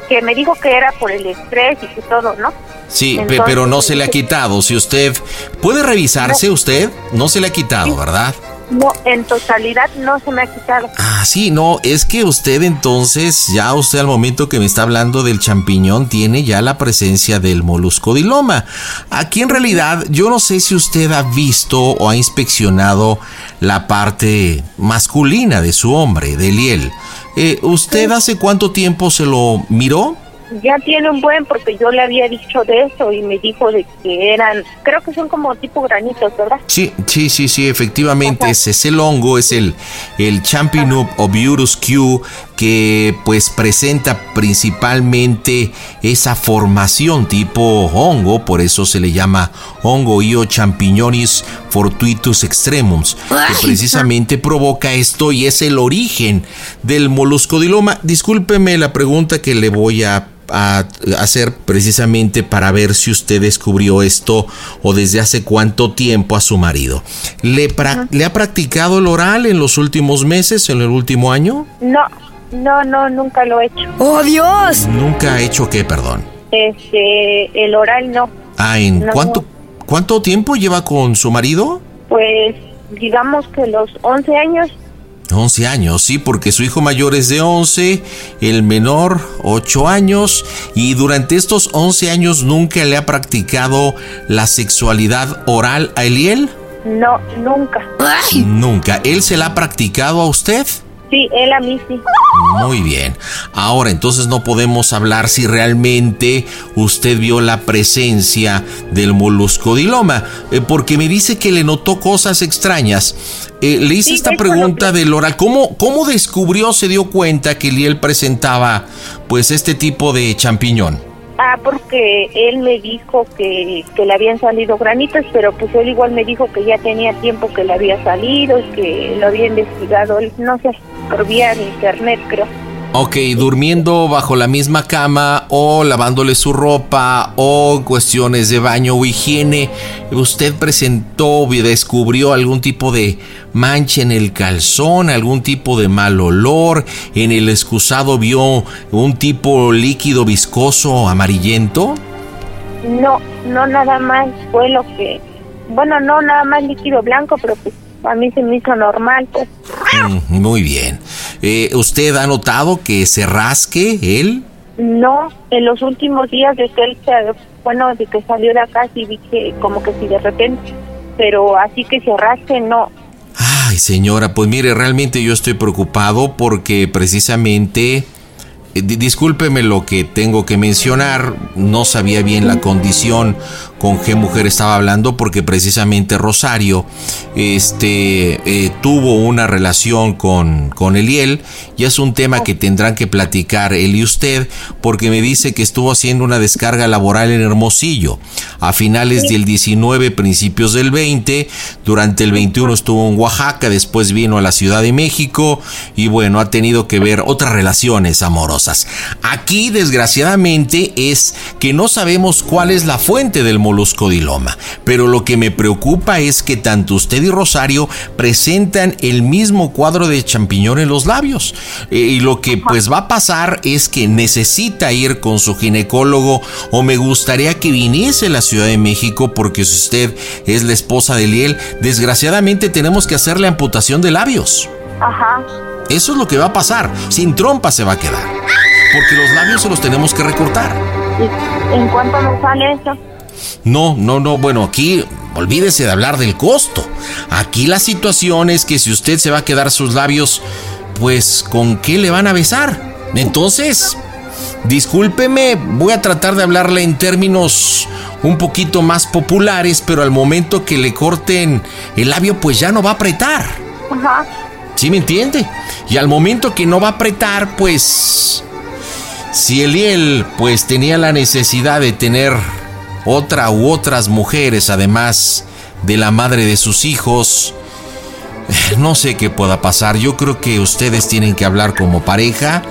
Speaker 10: que me dijo que era por el estrés y que todo, ¿no?
Speaker 2: Sí,
Speaker 10: Entonces,
Speaker 2: pero no se le ha quitado. Si usted puede revisarse, usted no se le ha quitado, ¿verdad?
Speaker 10: No, en totalidad no se me ha quitado.
Speaker 2: Ah, sí, no, es que usted entonces, ya usted al momento que me está hablando del champiñón, tiene ya la presencia del moluscodiloma. Aquí en realidad, yo no sé si usted ha visto o ha inspeccionado la parte masculina de su hombre, de Liel. Eh, ¿Usted hace cuánto tiempo se lo miró?
Speaker 10: Ya tiene un buen porque yo le había dicho de eso y me dijo de que eran, creo que son como tipo granitos, ¿verdad?
Speaker 2: Sí, sí, sí, sí, efectivamente, ese es el hongo, es el, el Champignon obiurus Q que pues presenta principalmente esa formación tipo hongo, por eso se le llama hongo io champignonis fortuitus extremums, que precisamente provoca esto y es el origen del moluscodiloma. Discúlpeme la pregunta que le voy a a hacer precisamente para ver si usted descubrió esto o desde hace cuánto tiempo a su marido. ¿Le, pra- ¿le ha practicado el oral en los últimos meses, en el último año?
Speaker 10: No, no, no, nunca lo he hecho.
Speaker 5: ¡Oh, Dios!
Speaker 2: Nunca ha hecho qué, perdón.
Speaker 10: Este, el oral no.
Speaker 2: Ah, ¿en
Speaker 10: No.
Speaker 2: cuánto, cuánto tiempo lleva con su marido?
Speaker 10: Pues digamos que los 11 años,
Speaker 2: 11 años, sí, porque su hijo mayor es de 11, el menor 8 años, y durante estos 11 años nunca le ha practicado la sexualidad oral a Eliel.
Speaker 10: no, nunca.
Speaker 2: Nunca. ¿Él se la ha practicado a usted?
Speaker 10: Sí, él a mí sí.
Speaker 2: Muy bien. Ahora entonces no podemos hablar si realmente usted vio la presencia del moluscodiloma, eh, porque me dice que le notó cosas extrañas. Eh, le hice
Speaker 10: Sí,
Speaker 2: esta
Speaker 10: de
Speaker 2: pregunta del oral. ¿Cómo, ¿Cómo descubrió, se dio cuenta que Liel presentaba pues este tipo de champiñón?
Speaker 10: Ah, porque él me dijo que, que le habían salido granitos, pero pues él igual me dijo que ya tenía tiempo que le había salido y que lo había investigado, él, no sé, por vía de internet creo.
Speaker 2: Ok, durmiendo bajo la misma cama o lavándole su ropa o cuestiones de baño o higiene, ¿usted presentó o descubrió algún tipo de mancha en el calzón, algún tipo de mal olor? ¿En el excusado vio un tipo líquido viscoso amarillento?
Speaker 10: No, no nada más fue lo que, bueno, no nada más líquido blanco, pero pues a mí se me hizo normal, pues.
Speaker 2: Mm, muy bien. Eh, ¿Usted ha notado que se rasque él?
Speaker 8: No, en los últimos días de que él se, bueno, de que salió de acá sí vi que como que sí de repente, pero así que se arrastre, no.
Speaker 2: Ay, señora, pues mire, realmente yo estoy preocupado porque precisamente, eh, di- discúlpeme lo que tengo que mencionar, no sabía bien la condición con qué mujer estaba hablando porque precisamente Rosario este, eh, tuvo una relación con, con Eliel y es un tema que tendrán que platicar él y usted porque me dice que estuvo haciendo una descarga laboral en Hermosillo a finales del 19, principios del 20, durante el 21 estuvo en Oaxaca, después vino a la Ciudad de México y bueno, ha tenido que ver otras relaciones amorosas. Aquí desgraciadamente es que no sabemos cuál es la fuente del molusco diloma, pero lo que me preocupa es que tanto usted y Rosario presentan el mismo cuadro de champiñón en los labios. Eh, y lo que pues va a pasar es que necesita ir con su ginecólogo o me gustaría que viniese a la Ciudad de México porque si usted es la esposa de Liel, desgraciadamente tenemos que hacerle amputación de labios.
Speaker 8: Ajá.
Speaker 2: Eso es lo que va a pasar. Sin trompa se va a quedar. Porque los labios se los tenemos que recortar.
Speaker 8: ¿Y en cuánto me sale eso?
Speaker 2: No, no, no. Bueno, aquí olvídese de hablar del costo. Aquí la situación es que si usted se va a quedar sus labios, pues ¿con qué le van a besar? Entonces, discúlpeme, voy a tratar de hablarle en términos un poquito más populares, pero al momento que le corten el labio, pues ya no va a apretar.
Speaker 8: Ajá.
Speaker 2: ¿Sí me entiende? Y al momento que no va a apretar, pues... Si Eliel pues tenía la necesidad de tener otra u otras mujeres, además de la madre de sus hijos, no sé qué pueda pasar. Yo creo que ustedes tienen que hablar como pareja.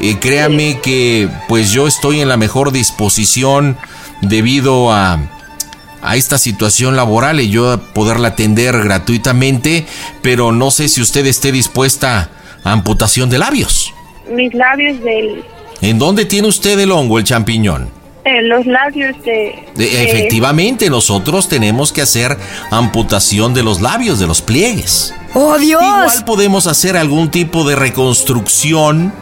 Speaker 2: Eh, créame que pues yo estoy en la mejor disposición debido a, a esta situación laboral y yo poderla atender gratuitamente, pero no sé si usted esté dispuesta a amputación de labios.
Speaker 8: Mis labios del...
Speaker 2: ¿En dónde tiene usted el hongo, el champiñón?
Speaker 8: Eh, los labios de... De-
Speaker 2: Efectivamente, nosotros tenemos que hacer amputación de los labios, de los pliegues.
Speaker 1: ¡Oh, Dios!
Speaker 2: Igual podemos hacer algún tipo de reconstrucción,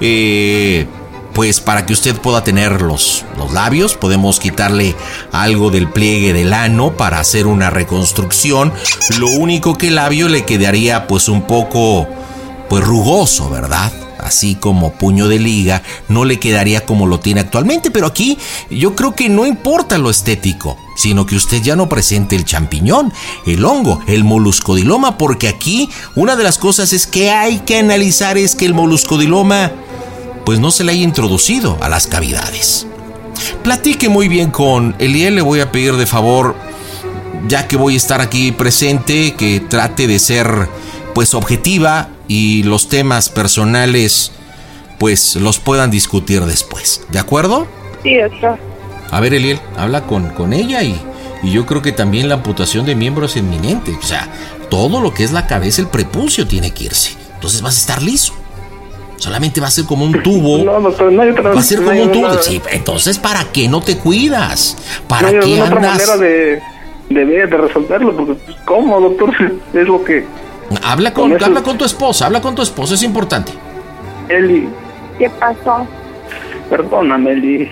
Speaker 2: eh, pues para que usted pueda tener los, los labios. Podemos quitarle algo del pliegue del ano para hacer una reconstrucción. Lo único que el labio le quedaría pues un poco, pues rugoso, ¿verdad? Así como puño de liga, no le quedaría como lo tiene actualmente, pero aquí yo creo que no importa lo estético, sino que usted ya no presente el champiñón, el hongo, el moluscodiloma, porque aquí una de las cosas es que hay que analizar es que el moluscodiloma pues no se le haya introducido a las cavidades. Platique muy bien con Eliel, le voy a pedir de favor, ya que voy a estar aquí presente, que trate de ser pues objetiva y los temas personales pues los puedan discutir después. ¿De acuerdo?
Speaker 8: Sí, doctor.
Speaker 2: A ver, Eliel, habla con, con ella y, y yo creo que también la amputación de miembros es inminente. O sea, todo lo que es la cabeza, el prepucio tiene que irse. Entonces vas a estar liso. Solamente va a ser como un tubo.
Speaker 14: No, doctor, no hay otra
Speaker 2: Va a ser
Speaker 14: no
Speaker 2: como un tubo.
Speaker 14: una-
Speaker 2: Sí, entonces, ¿para qué no te cuidas? ¿Para
Speaker 14: no hay
Speaker 2: qué
Speaker 14: alguna otra
Speaker 2: andas?
Speaker 14: manera de, de, ver, de resolverlo, porque pues, ¿cómo, doctor? Es lo que...
Speaker 2: Habla con, habla con tu esposa, habla con tu esposa, es importante.
Speaker 14: Eli,
Speaker 8: ¿Qué pasó?
Speaker 14: perdóname, Eli.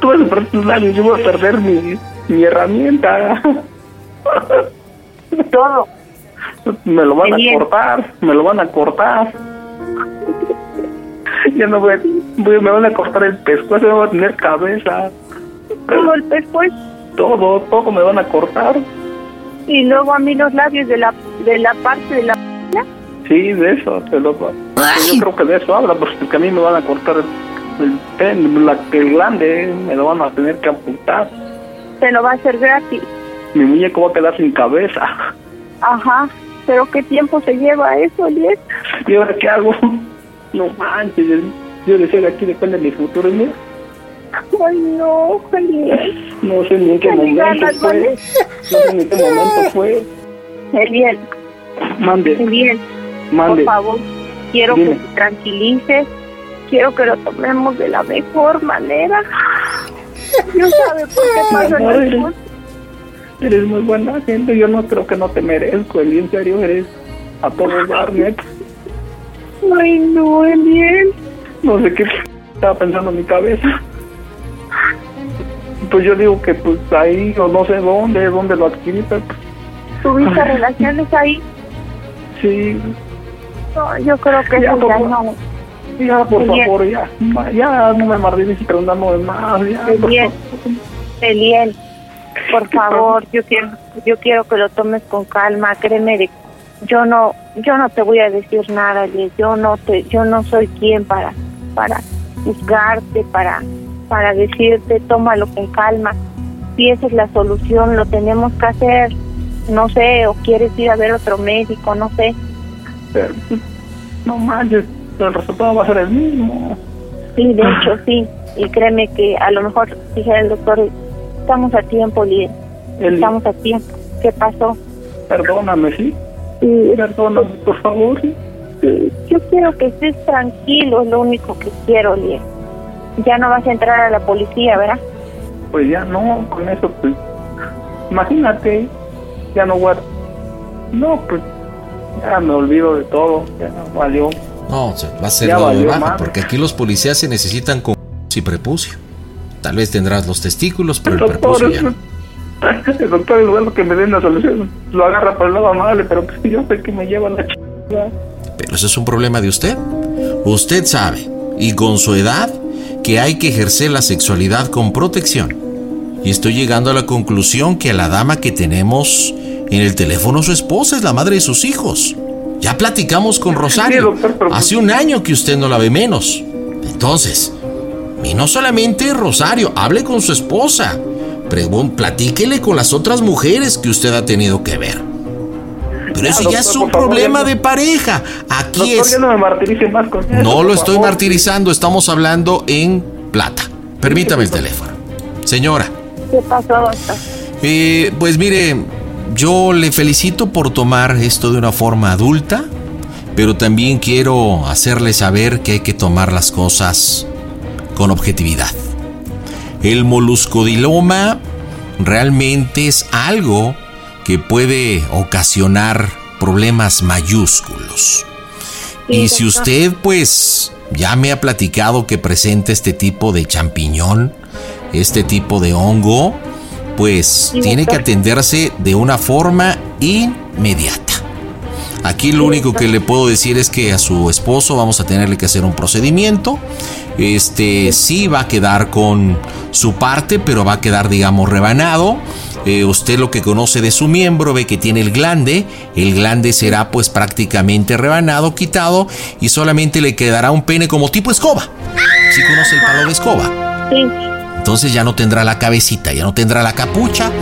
Speaker 14: Tú vas a perder yo voy a perder mi, mi herramienta.
Speaker 8: Todo.
Speaker 14: Me lo van a cortar, me lo van a cortar. Ya no voy, voy- me van a cortar el pescuezo, me voy a tener cabeza.
Speaker 8: Todo el pescuezo.
Speaker 14: Todo, todo me van a cortar.
Speaker 8: Y luego a mí los labios de la, de la parte de la...
Speaker 14: Sí, de eso, te lo Yo creo que de eso habla, porque a mí me van a cortar el, el pen, la, el glande, me lo van a tener que amputar.
Speaker 8: Se lo va a hacer gratis.
Speaker 14: Mi muñeco va a quedar sin cabeza.
Speaker 8: Ajá. ¿Pero qué tiempo se lleva eso, Eliel?
Speaker 14: ¿Y ahora qué hago? No manches, yo- yo decía que aquí depende de mi futuro, mira.
Speaker 8: Ay, no, Eliel.
Speaker 14: No sé ni en qué momento fue. No sé ni en qué momento fue.
Speaker 8: Eliel,
Speaker 14: Mande, mande.
Speaker 8: por favor, quiero
Speaker 14: Dime.
Speaker 8: que te tranquilices. Quiero que lo tomemos de la mejor manera. Dios sabe por qué pasan
Speaker 14: Amor,
Speaker 8: las
Speaker 14: eres,
Speaker 8: cosas.
Speaker 14: eres muy buena gente, yo no creo que no te merezco, Eli, en serio, eres a todo dar, neta.
Speaker 8: Ay, no, Eliel.
Speaker 14: No sé qué, estaba pensando en mi cabeza. Pues yo digo que pues ahí o no sé dónde, dónde lo adquirí, pero pues,
Speaker 10: ¿Tuviste relaciones ahí?
Speaker 14: sí,
Speaker 10: No, yo creo que
Speaker 14: Ya, por
Speaker 10: no.
Speaker 14: ya por
Speaker 10: Eliel,
Speaker 14: favor, ya, ya no me martirices preguntando más, ya, por
Speaker 10: Eliel,
Speaker 14: favor.
Speaker 10: Eliel, por favor, yo quiero, yo quiero que lo tomes con calma, créeme de yo no, yo no te voy a decir nada, Eliel, yo no te, yo no soy quien para, para juzgarte, para, para decirte, tómalo con calma. Si esa es la solución, lo tenemos que hacer, no sé, o quieres ir a ver otro médico, no sé.
Speaker 14: Pero, no manches, el resultado va a ser el mismo.
Speaker 10: Sí, de hecho sí. Y créeme que a lo mejor dijera el doctor, estamos a tiempo.
Speaker 14: Eli.
Speaker 10: Estamos a tiempo. ¿Qué pasó?
Speaker 14: Perdóname, ¿sí?
Speaker 10: Sí.
Speaker 14: Perdóname, por favor.
Speaker 10: Yo quiero que estés tranquilo, es lo único que quiero, Liel. Ya no vas a entrar a la policía, ¿verdad?
Speaker 14: Pues ya no, con eso, pues, imagínate, ya no a... No, pues, ya me olvido de todo, ya valió.
Speaker 2: No, va a ser
Speaker 14: Ya
Speaker 2: dado de baja, porque aquí los policías se necesitan con y prepucio. Tal vez tendrás los testículos, pero el
Speaker 14: Doctor,
Speaker 2: prepucio ya. no.
Speaker 14: el doctor, en lugar de que me den la solución, lo agarra por el lado amable, pero pues yo sé que me lleva la ch...
Speaker 2: Pero ese es un problema de usted. Usted sabe, y con su edad, que hay que ejercer la sexualidad con protección. Y estoy llegando a la conclusión que a la dama que tenemos en el teléfono, su esposa es la madre de sus hijos. Ya platicamos con Rosario. Hace un año que usted no la ve menos. Entonces, y no solamente Rosario, hable con su esposa. Platíquele con las otras mujeres que usted ha tenido que ver. Pero
Speaker 14: Ya,
Speaker 2: eso ya
Speaker 14: doctor,
Speaker 2: es un
Speaker 14: favor,
Speaker 2: problema
Speaker 14: ya no-
Speaker 2: de pareja. Aquí
Speaker 14: Doctor,
Speaker 2: es.
Speaker 14: ya no me martirice más con eso.
Speaker 2: No lo estoy
Speaker 14: favor.
Speaker 2: martirizando, estamos hablando en plata. Permítame el teléfono. Señora,
Speaker 10: ¿Qué pasó, doctor?
Speaker 2: eh, pues mire, yo le felicito por tomar esto de una forma adulta, pero también quiero hacerle saber que hay que tomar las cosas con objetividad. El moluscodiloma realmente es algo que puede ocasionar problemas mayúsculos. Y si usted pues ya me ha platicado que presenta este tipo de champiñón, este tipo de hongo, pues tiene que atenderse de una forma inmediata. Aquí lo único que le puedo decir es que a su esposo vamos a tenerle que hacer un procedimiento. Este sí va a quedar con su parte, pero va a quedar, digamos, rebanado. Eh, usted lo que conoce de su miembro ve que tiene el glande. El glande será pues prácticamente rebanado, quitado y solamente le quedará un pene como tipo escoba. Si conoce el palo de escoba.
Speaker 10: Sí.
Speaker 2: Entonces ya no tendrá la cabecita, ya no tendrá la capucha.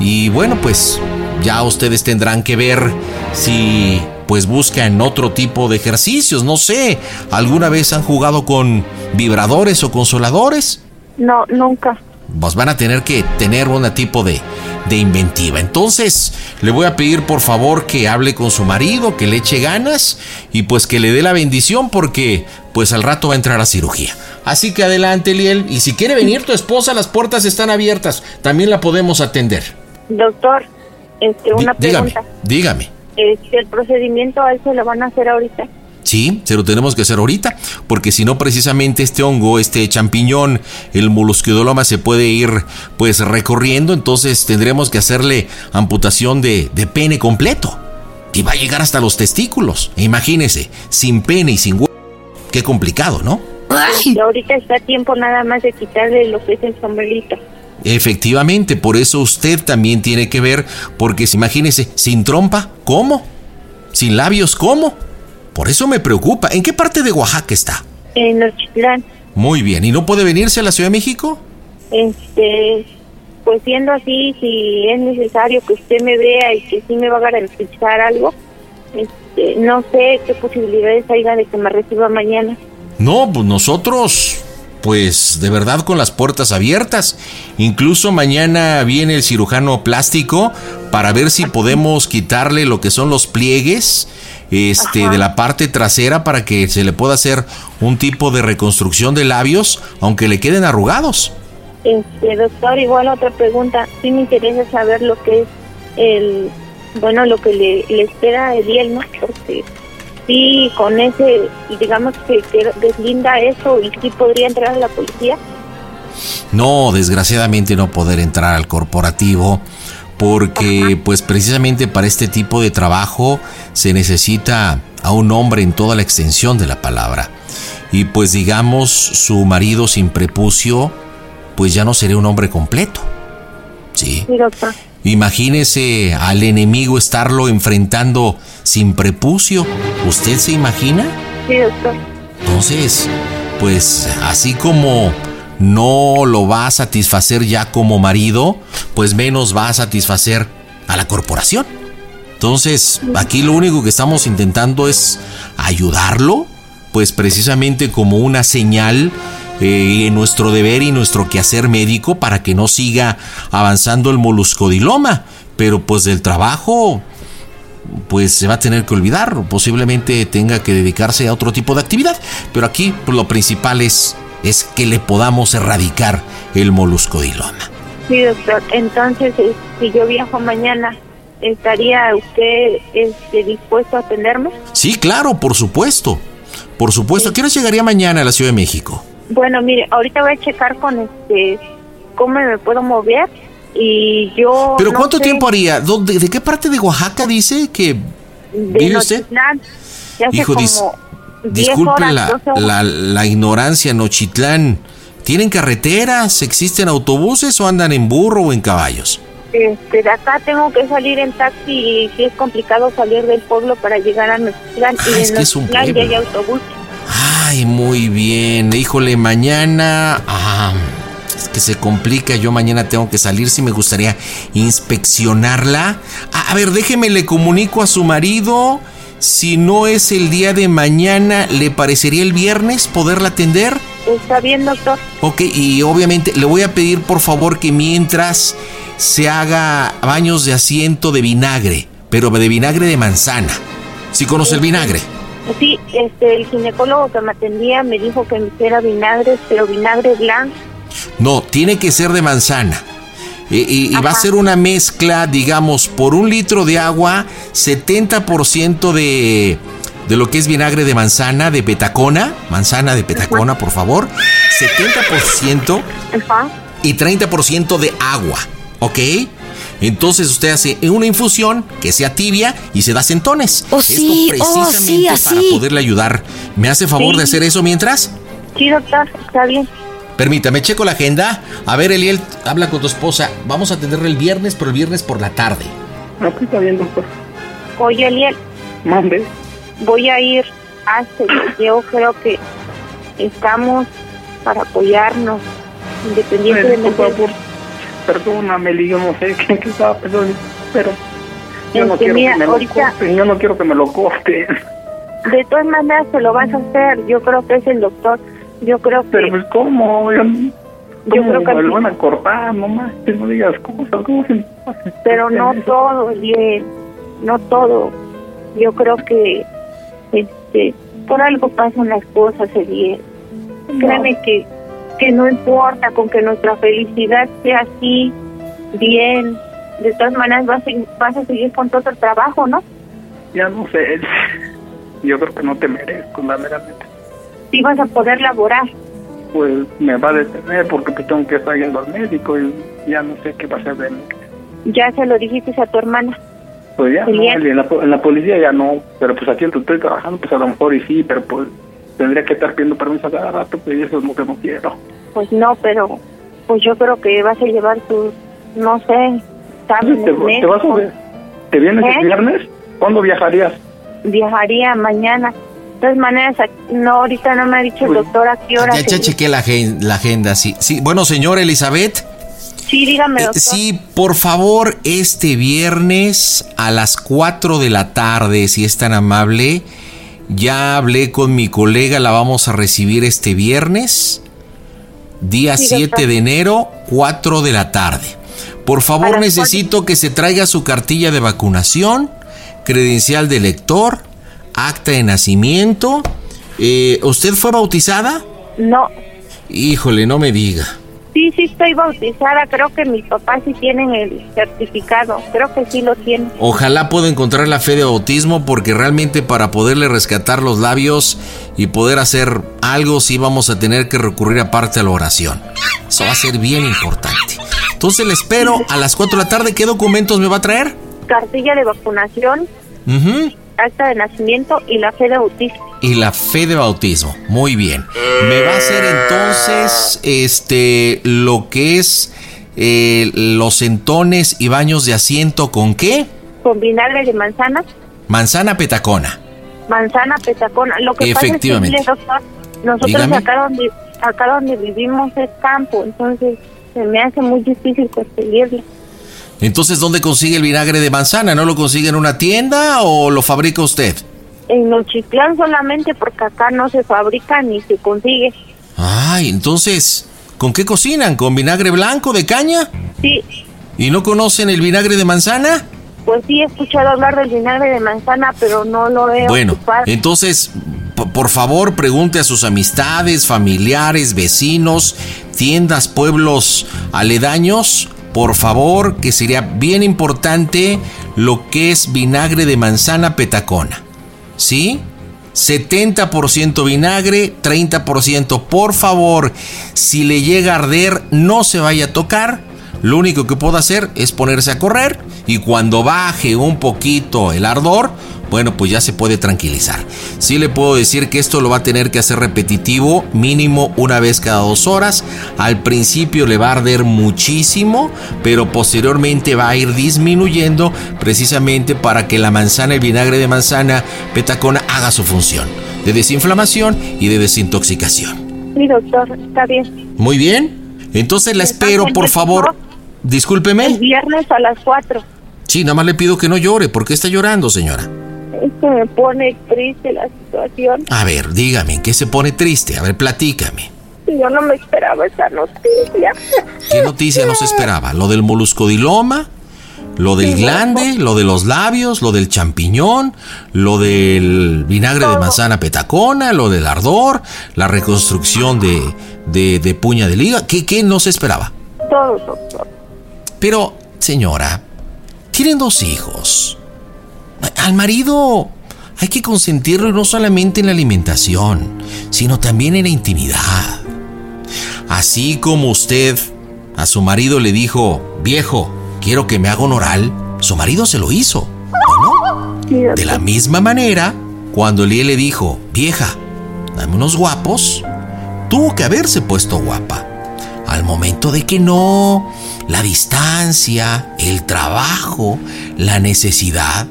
Speaker 2: Y bueno, pues ya ustedes tendrán que ver si pues buscan otro tipo de ejercicios. No sé, ¿alguna vez han jugado con vibradores o consoladores?
Speaker 10: No, nunca.
Speaker 2: Pues van a tener que tener un tipo de, de inventiva. Entonces, le voy a pedir por favor que hable con su marido, que le eche ganas y pues que le dé la bendición porque pues al rato va a entrar a cirugía. Así que adelante, Liel. Y si quiere venir tu esposa, las puertas están abiertas. También la podemos atender.
Speaker 10: Doctor, este, una
Speaker 2: Dí- dígame,
Speaker 10: pregunta.
Speaker 2: dígame.
Speaker 10: Este, el procedimiento a él se lo van a hacer ahorita.
Speaker 2: Sí, se lo tenemos que hacer ahorita, porque si no precisamente este hongo, este champiñón, el molusquidoloma se puede ir pues recorriendo, entonces tendremos que hacerle amputación de, de pene completo. Y va a llegar hasta los testículos. Imagínese, sin pene y sin huevo. Qué complicado, ¿no?
Speaker 10: Y ahorita está a tiempo nada más de quitarle lo que es el sombrerito.
Speaker 2: Efectivamente, por eso usted también tiene que ver, porque imagínese, sin trompa, ¿cómo? Sin labios, ¿cómo? Por eso me preocupa. ¿En qué parte de Oaxaca está?
Speaker 10: En Nochitlán,
Speaker 2: Muy bien, ¿y no puede venirse a la Ciudad de México?
Speaker 10: este, pues siendo así, si es necesario que usted me vea y que sí me va a garantizar algo, este, no sé qué posibilidades haya de que me reciba mañana.
Speaker 2: No, pues nosotros, pues de verdad con las puertas abiertas. Incluso mañana viene el cirujano plástico para ver si podemos quitarle lo que son los pliegues este, de la parte trasera para que se le pueda hacer un tipo de reconstrucción de labios, aunque le queden arrugados.
Speaker 10: Este, doctor, igual otra pregunta. Sí me interesa saber lo que es el, bueno, lo que le, le espera a Ediel, ¿no? Porque sí, con ese, digamos que, que deslinda eso y sí podría entrar a la policía.
Speaker 2: No, desgraciadamente no poder entrar al corporativo porque pues precisamente para este tipo de trabajo se necesita a un hombre en toda la extensión de la palabra. Y pues digamos su marido sin prepucio pues ya no sería un hombre completo. Sí.
Speaker 10: Sí, doctor.
Speaker 2: Imagínese al enemigo estarlo enfrentando sin prepucio. ¿Usted se imagina?
Speaker 10: Sí, doctor.
Speaker 2: Entonces, pues así como no lo va a satisfacer ya como marido, pues menos va a satisfacer a la corporación. Entonces, aquí lo único que estamos intentando es ayudarlo, pues precisamente como una señal eh, en nuestro deber y nuestro quehacer médico para que no siga avanzando el moluscodiloma. Pero pues del trabajo, pues se va a tener que olvidar, posiblemente tenga que dedicarse a otro tipo de actividad. Pero aquí pues, lo principal es, es que le podamos erradicar el moluscodiloma.
Speaker 10: Sí, doctor. Entonces, eh, si yo viajo mañana, ¿estaría usted este, dispuesto a atenderme?
Speaker 2: Sí, claro, por supuesto. Por supuesto. ¿A qué hora llegaría mañana a la Ciudad de México?
Speaker 10: Bueno, mire, ahorita voy a checar con este cómo me puedo mover y yo.
Speaker 2: ¿Pero
Speaker 10: no
Speaker 2: cuánto
Speaker 10: sé,
Speaker 2: tiempo haría? ¿Dónde- ¿De qué parte de Oaxaca dice que
Speaker 10: de
Speaker 2: vive usted?
Speaker 10: Ya
Speaker 2: Hijo,
Speaker 10: como 10
Speaker 2: disculpe
Speaker 10: horas,
Speaker 2: la,
Speaker 10: 12 horas.
Speaker 2: la, la ignorancia, Nochitlán. ¿Tienen carreteras? ¿Existen autobuses o andan en burro o en caballos?
Speaker 10: Este, de acá tengo que salir en taxi y sí es complicado salir del pueblo para llegar a Nochitlán y
Speaker 2: Ah, es que es un
Speaker 10: Nochitlán ya
Speaker 2: pueblo.
Speaker 10: hay autobús.
Speaker 2: Ay, muy bien. Híjole, mañana. Ah, es que se complica. Yo mañana tengo que salir. Si me gustaría inspeccionarla. A, a ver, déjeme, le comunico a su marido. Si no es el día de mañana, ¿le parecería el viernes poderla atender?
Speaker 10: Está bien, doctor.
Speaker 2: Ok, y obviamente le voy a pedir por favor que mientras se haga baños de asiento de vinagre, pero de vinagre de manzana. ¿Sí conoce el vinagre?
Speaker 10: Sí, este, el ginecólogo que me atendía me dijo que me hiciera vinagres, pero vinagre blanco.
Speaker 2: No, tiene que ser de manzana. Y, y- y va a ser una mezcla, digamos, por un litro de agua, 70% de, de lo que es vinagre de manzana, de petacona, manzana de petacona, por favor, 70%
Speaker 10: Ajá.
Speaker 2: y 30% de agua, ¿ok? Entonces usted hace una infusión que sea tibia y se da centones.
Speaker 19: Oh, sí,
Speaker 2: Esto
Speaker 19: oh,
Speaker 2: precisamente para poderle ayudar. ¿Me hace favor
Speaker 10: Sí.
Speaker 2: de hacer eso mientras?
Speaker 10: Sí, doctor, está bien.
Speaker 2: Permítame, checo la agenda. A ver, Eliel, habla con tu esposa. Vamos a atenderle el viernes, pero el viernes por la tarde.
Speaker 14: No, pues está bien, doctor.
Speaker 10: Oye, Eliel,
Speaker 14: Mande.
Speaker 10: voy a ir hasta yo creo que estamos para apoyarnos,
Speaker 14: Ay,
Speaker 10: independientemente
Speaker 14: por favor, perdóname, Li, yo no sé qué, qué estaba pensando, pero yo no
Speaker 10: Este,
Speaker 14: quiero
Speaker 10: mira,
Speaker 14: que me lo corten, yo no quiero que me lo corten.
Speaker 10: De todas maneras te lo vas a hacer. Yo creo que es el doctor. Yo creo que.
Speaker 14: Pero pues, ¿cómo? Yo,
Speaker 10: Yo
Speaker 14: ¿cómo
Speaker 10: creo que
Speaker 14: lo van a cortar? No más, no digas cosas, ¿cómo se
Speaker 10: Pero no todo, bien. No todo. Yo creo que. Este. Por algo pasan las cosas, Eliel. Créeme que, que no importa con que nuestra felicidad sea así, bien. De todas maneras vas a, vas a seguir con todo el trabajo, ¿no?
Speaker 14: Ya no sé. Yo creo que no te merezco, la verdaderamente.
Speaker 10: Sí vas a poder laborar.
Speaker 14: Pues me va a detener porque pues, tengo que estar yendo al médico y ya no sé qué va a hacer de mí.
Speaker 10: Ya se lo dijiste a tu hermana.
Speaker 14: Pues ya, no, en la, en la policía ya no, pero pues aquí donde estoy trabajando, pues a lo mejor y sí, pero pues tendría que estar pidiendo permiso a cada rato, pues eso es lo que no quiero.
Speaker 10: Pues no, pero pues yo creo que vas a llevar tus, no sé, exámenes
Speaker 14: ¿Te, te vas a ver? ¿Te vienes
Speaker 10: ¿Eh?
Speaker 14: el viernes? ¿Cuándo viajarías?
Speaker 10: Viajaría mañana. De todas maneras, no, ahorita no me ha dicho el doctor a qué hora.
Speaker 2: Ya, ya chequé la, agen- la agenda, sí. sí. Bueno, señora Elizabeth.
Speaker 10: Sí, dígame,
Speaker 2: eh, sí, por favor, este viernes a las 4 de la tarde, si es tan amable. Ya hablé con mi colega, la vamos a recibir este viernes, día
Speaker 10: Sí,
Speaker 2: 7
Speaker 10: doctor.
Speaker 2: de enero, 4 de la tarde. Por favor, necesito que se traiga su cartilla de vacunación, credencial de lector, acta de nacimiento. Eh, ¿Usted fue bautizada?
Speaker 10: No,
Speaker 2: Híjole, no me diga.
Speaker 8: Sí, sí estoy bautizada. Creo que mis papás sí tienen el certificado. Creo que sí lo tienen.
Speaker 2: Ojalá pueda encontrar la fe de bautismo porque realmente para poderle rescatar los labios y poder hacer algo sí vamos a tener que recurrir aparte a la oración. Eso va a ser bien importante. Entonces le espero a las 4 de la tarde. ¿Qué documentos me va a traer?
Speaker 8: Cartilla de vacunación,
Speaker 2: Ujú.
Speaker 8: Acta de nacimiento y la fe de bautismo.
Speaker 2: Y la fe de bautismo. Muy bien. Me va a hacer entonces este lo que es eh, los entones y baños de asiento con qué?
Speaker 8: Con vinagre de manzana,
Speaker 2: Manzana petacona.
Speaker 8: manzana petacona. Lo que
Speaker 2: Efectivamente.
Speaker 8: pasa es que, doctor, nosotros acá donde, acá donde vivimos es campo, entonces se me hace muy difícil conseguirlo.
Speaker 2: Entonces, ¿dónde consigue el vinagre de manzana? ¿No lo consigue en una tienda o lo fabrica usted?
Speaker 8: En Nochitlán solamente porque acá no se fabrica ni se consigue.
Speaker 2: Ay, entonces, ¿con qué cocinan? ¿Con vinagre blanco de caña?
Speaker 8: Sí,
Speaker 2: ¿Y no conocen el vinagre de manzana?
Speaker 8: pues sí he escuchado hablar del vinagre de manzana, pero no lo he
Speaker 2: Bueno,
Speaker 8: ocupado.
Speaker 2: entonces, por favor, pregunte a sus amistades, familiares, vecinos, tiendas, pueblos aledaños, por favor, que sería bien importante lo que es vinagre de manzana petacona. ¿Sí? 70% vinagre, 30%. Por favor, si le llega a arder, no se vaya a tocar. Lo único que puedo hacer es ponerse a correr y cuando baje un poquito el ardor, bueno, pues ya se puede tranquilizar. Sí le puedo decir que esto lo va a tener que hacer repetitivo, mínimo una vez cada dos horas. Al principio le va a arder muchísimo, pero posteriormente va a ir disminuyendo precisamente para que la manzana, el vinagre de manzana petacona haga su función de desinflamación y de desintoxicación.
Speaker 8: Sí, doctor, está bien.
Speaker 2: Muy bien. Entonces la espero, por favor. Discúlpeme.
Speaker 8: El viernes a las 4.
Speaker 2: Sí, nada más le pido que no llore. ¿Por qué está llorando, señora?
Speaker 8: Es que me pone triste la situación.
Speaker 2: A ver, dígame, ¿en qué se pone triste? A ver, platícame.
Speaker 8: Yo no me esperaba esa noticia.
Speaker 2: ¿Qué noticia nos esperaba? ¿Lo del moluscodiloma? ¿Lo del glande? ¿Lo de los labios? ¿Lo del champiñón? ¿Lo del vinagre de manzana petacona? ¿Lo del ardor? ¿La reconstrucción de, de, de puña de liga? ¿Qué, ¿Qué no se esperaba?
Speaker 8: Todo, doctor.
Speaker 2: Pero, señora, tienen dos hijos. Al marido hay que consentirlo no solamente en la alimentación, sino también en la intimidad. Así como usted a su marido le dijo, viejo, quiero que me haga un oral, su marido se lo hizo, ¿o no? De la misma manera, cuando Elie le dijo, vieja, dame unos guapos, tuvo que haberse puesto guapa. Al momento de que no, la distancia, el trabajo, la necesidad,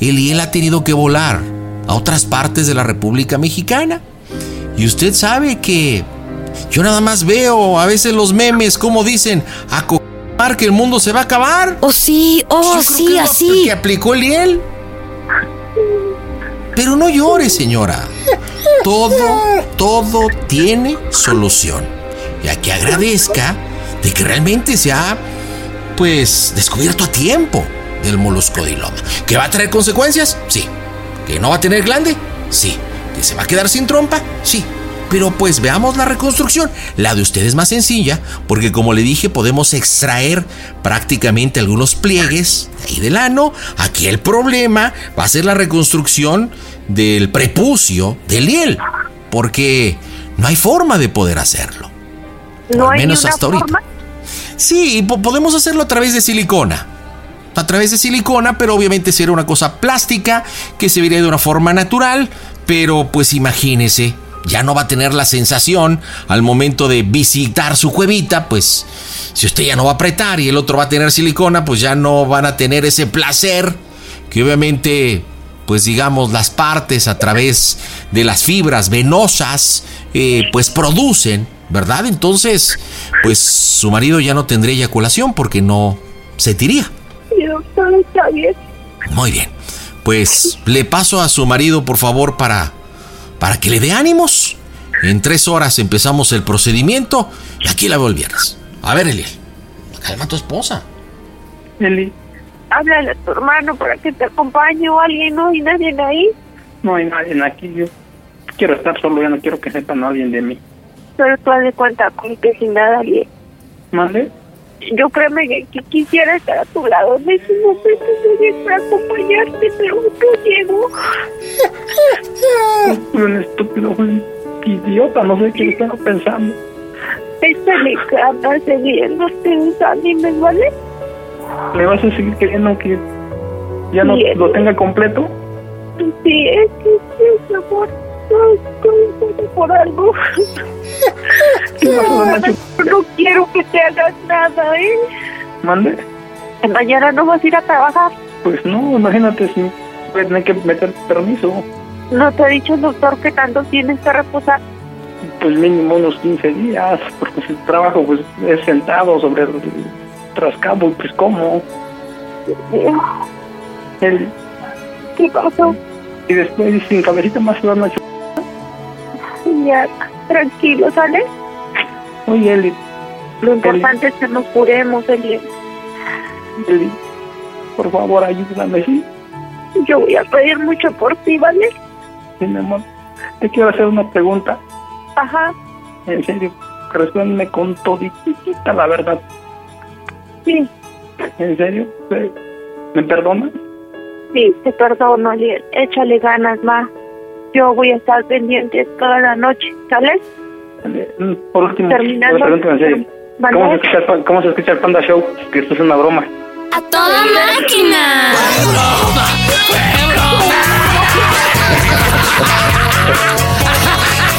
Speaker 2: Eliel ha tenido que volar a otras partes de la República Mexicana. Y usted sabe que yo nada más veo a veces los memes como dicen, a que el mundo se va a acabar.
Speaker 1: Oh, sí, oh,
Speaker 2: Yo creo
Speaker 1: sí,
Speaker 2: que
Speaker 1: así.
Speaker 2: Que aplicó Eliel. Pero no llore, señora. Todo, todo tiene solución. Y a que agradezca de que realmente se ha, pues, descubierto a tiempo del moluscodiloma. ¿Que va a traer consecuencias? Sí. ¿Que no va a tener glande? Sí. ¿Que se va a quedar sin trompa? Sí. Pero pues veamos la reconstrucción. La de usted es más sencilla, porque como le dije, podemos extraer prácticamente algunos pliegues de ahí del ano. Aquí el problema va a ser la reconstrucción del prepucio del hiel, porque no hay forma de poder hacerlo.
Speaker 8: No
Speaker 2: Al
Speaker 8: hay
Speaker 2: menos
Speaker 8: una
Speaker 2: hasta ahorita.
Speaker 8: forma.
Speaker 2: Sí, po- podemos hacerlo a través de silicona. A través de silicona, pero obviamente será una cosa plástica que se vería de una forma natural, pero pues imagínese, ya no va a tener la sensación al momento de visitar su cuevita, pues si usted ya no va a apretar y el otro va a tener silicona, pues ya no van a tener ese placer que obviamente pues digamos las partes a través de las fibras venosas eh, pues producen, ¿verdad? Entonces pues su marido ya no tendría eyaculación porque no sentiría.
Speaker 8: Sí, doctor, está bien.
Speaker 2: Muy bien. Pues le paso a su marido, por favor, para, para que le dé ánimos. En tres horas empezamos el procedimiento y aquí la veo el viernes. A ver, Eliel. Calma a tu esposa.
Speaker 14: Eli,
Speaker 8: Háblale a tu hermano para que te acompañe o alguien, ¿no? Y nadie ahí.
Speaker 14: no hay nadie aquí. Yo quiero estar solo, ya no quiero que sepa nadie de mí.
Speaker 8: Pero tú haz de cuenta con que sin nada bien.
Speaker 14: ¿Mande?
Speaker 10: Yo créeme que, que quisiera estar a tu lado en ese momento Eliel, para acompañarte, pero no llego.
Speaker 14: Un estúpido, un idiota, no sé qué estaba pensando.
Speaker 10: Échale ganas, Eliel, no te desanimes, ¿vale?
Speaker 14: ¿Me vas a seguir queriendo que ya no lo tenga completo?
Speaker 10: Sí, es que sí, amor. Pasa por algo. No, quiero que te hagas nada, ¿eh?
Speaker 14: ¿Mande?
Speaker 10: Mañana no vas a ir a trabajar.
Speaker 14: Pues no, imagínate si voy a tener que meter permiso.
Speaker 10: ¿No te ha dicho el doctor que tanto tienes que reposar?
Speaker 14: Pues mínimo unos 15 días, porque si trabajo pues es sentado sobre el trascabo y pues como. El,
Speaker 10: ¿Qué pasó?
Speaker 14: y después sin cabecita más se van a
Speaker 10: Ya, tranquilo, ¿sale?
Speaker 14: Oye, Eli,
Speaker 10: Lo importante es que nos curemos, Eliel.
Speaker 14: Eli, por favor ayúdame, ¿sí?
Speaker 10: Yo voy a pedir mucho por ti, ¿vale?
Speaker 14: Sí, mi amor. Te quiero hacer una pregunta.
Speaker 10: Ajá,
Speaker 14: En serio, respóndeme con toditita la verdad.
Speaker 10: sí,
Speaker 14: ¿En serio? ¿Me- ¿Me perdonas?
Speaker 10: sí, te perdono, Eliel. Échale ganas, ma. Yo voy a estar pendiente toda la noche, ¿sale?
Speaker 14: Mm, Por último,
Speaker 10: Terminando.
Speaker 14: una pregunta en serio.
Speaker 10: ¿Vale?
Speaker 14: ¿Cómo se, escucha el, pan- ¿Cómo se escucha el Panda Show? Que esto es una broma.
Speaker 20: ¡A toda máquina!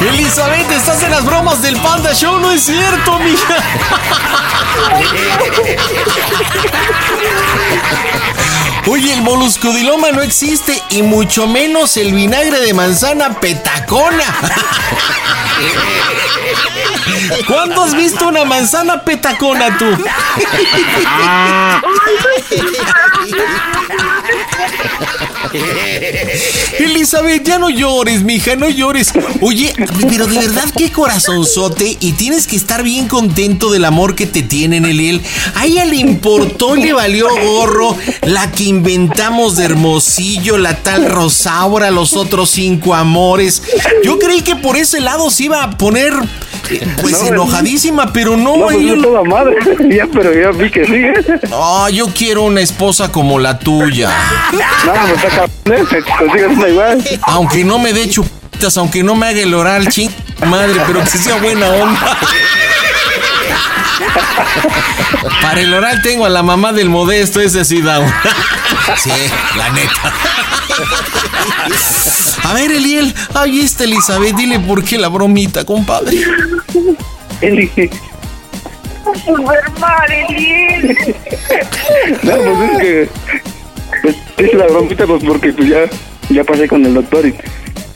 Speaker 2: Elizabeth, estás en las bromas del Panda Show, no es cierto, mija. Oye, el moluscodiloma no existe y mucho menos el vinagre de manzana petacona. ¿Cuándo has visto una manzana petacona tú? Elizabeth, ya no llores, mija, no llores. Oye, pero de verdad qué corazonzote y tienes que estar bien contento del amor que te tienen, Eliel. A ella le importó, le valió gorro la que inventamos de Hermosillo, la tal Rosaura, los otros cinco amores. Yo creí que por ese lado se iba a poner pues
Speaker 14: No,
Speaker 2: enojadísima, pero no.
Speaker 14: No, pues no toda madre. ya, pero ya vi que sí. ¿eh?
Speaker 2: Ah, yo quiero una esposa como la tuya.
Speaker 14: No, pues está cabrón, ¿eh? Que consigas una igual.
Speaker 2: Aunque no me dé chupitas, aunque no me haga el oral, ching madre, pero que sea buena onda. Para el oral tengo a la mamá del modesto, ese sí da Sí, la neta. A ver, Eliel, ahí está Elizabeth, dile por qué la bromita, compadre.
Speaker 14: Eli.
Speaker 10: Super mal, Eliel.
Speaker 14: No, pues es que. Pues es la bromita, pues porque pues ya, ya pasé con el doctor y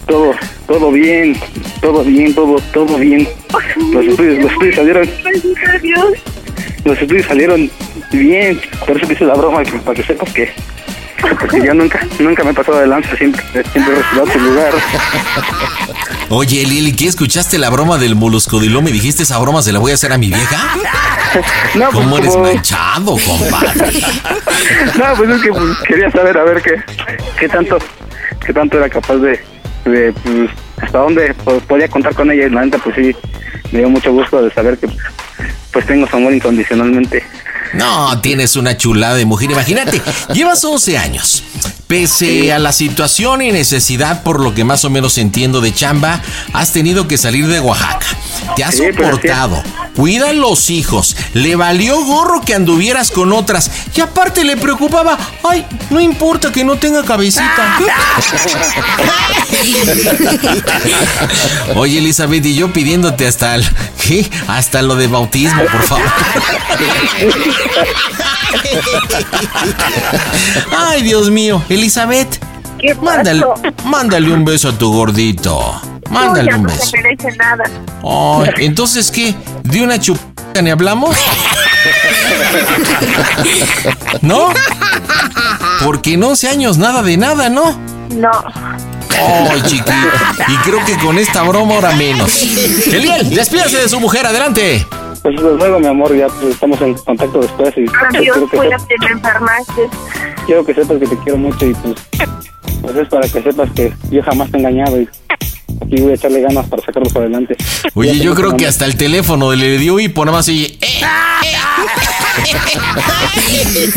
Speaker 14: todo, todo bien, todo bien, todo, todo bien. Los estudios, los estudios salieron, los estudios salieron bien. Por eso que hice la broma, pues, para que sepas que. Porque yo nunca, nunca me he pasado de lanza, siempre, siempre he tu lugar.
Speaker 2: Oye, Eliel, ¿y qué escuchaste la broma del moluscodiloma y dijiste esa broma se la voy a hacer a mi vieja?
Speaker 14: No, pues,
Speaker 2: ¿Cómo eres
Speaker 14: como-
Speaker 2: manchado, compadre?
Speaker 14: No, pues es que pues, quería saber a ver qué, qué tanto, qué tanto era capaz de, de pues, hasta dónde pues, podía contar con ella y la neta pues sí, me dio mucho gusto de saber que pues tengo su amor incondicionalmente.
Speaker 2: No, tienes una chulada de mujer. Imagínate, llevas 11 años. Pese a la situación y necesidad, por lo que más o menos entiendo de chamba, has tenido que salir de Oaxaca. Te has
Speaker 14: Sí,
Speaker 2: soportado. Cuida los hijos. Le valió gorro que anduvieras con otras. Y aparte le preocupaba, ay, no importa que no tenga cabecita. Oye, Elizabeth, y yo pidiéndote hasta el, ¿qué? Hasta lo de bautismo, por favor. Ay, Dios mío, Elizabeth.
Speaker 10: ¿Qué
Speaker 2: Mándale, mándale un beso a tu gordito. Mándale un
Speaker 10: no
Speaker 2: beso.
Speaker 10: se merece nada.
Speaker 2: Ay, entonces, ¿qué? ¿De una chupita ni hablamos? ¿No? Porque en 11 años nada de nada, ¿no?
Speaker 10: No.
Speaker 2: Ay, chiquito. Y creo que con esta broma ahora menos. Eliel, despídase de su mujer, adelante.
Speaker 14: Pues desde luego mi amor, ya pues, estamos en contacto después y pues,
Speaker 10: Adiós,
Speaker 14: quiero, que sepas,
Speaker 10: cuídate, me enfermaste.
Speaker 14: quiero que sepas que te quiero mucho y pues, pues es para que sepas que yo jamás te he engañado y aquí voy a echarle ganas para sacarlos adelante.
Speaker 2: Oye,
Speaker 14: Ya
Speaker 2: yo creo que hasta el teléfono le dio y por nada más oye, "Eh".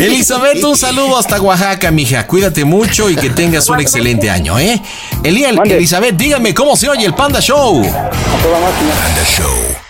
Speaker 2: Elizabeth, un saludo hasta Oaxaca, mija. Cuídate mucho y que tengas un excelente año, ¿eh? Eliel, Elizabeth, dígame cómo se oye el Panda Show.
Speaker 15: Panda Show.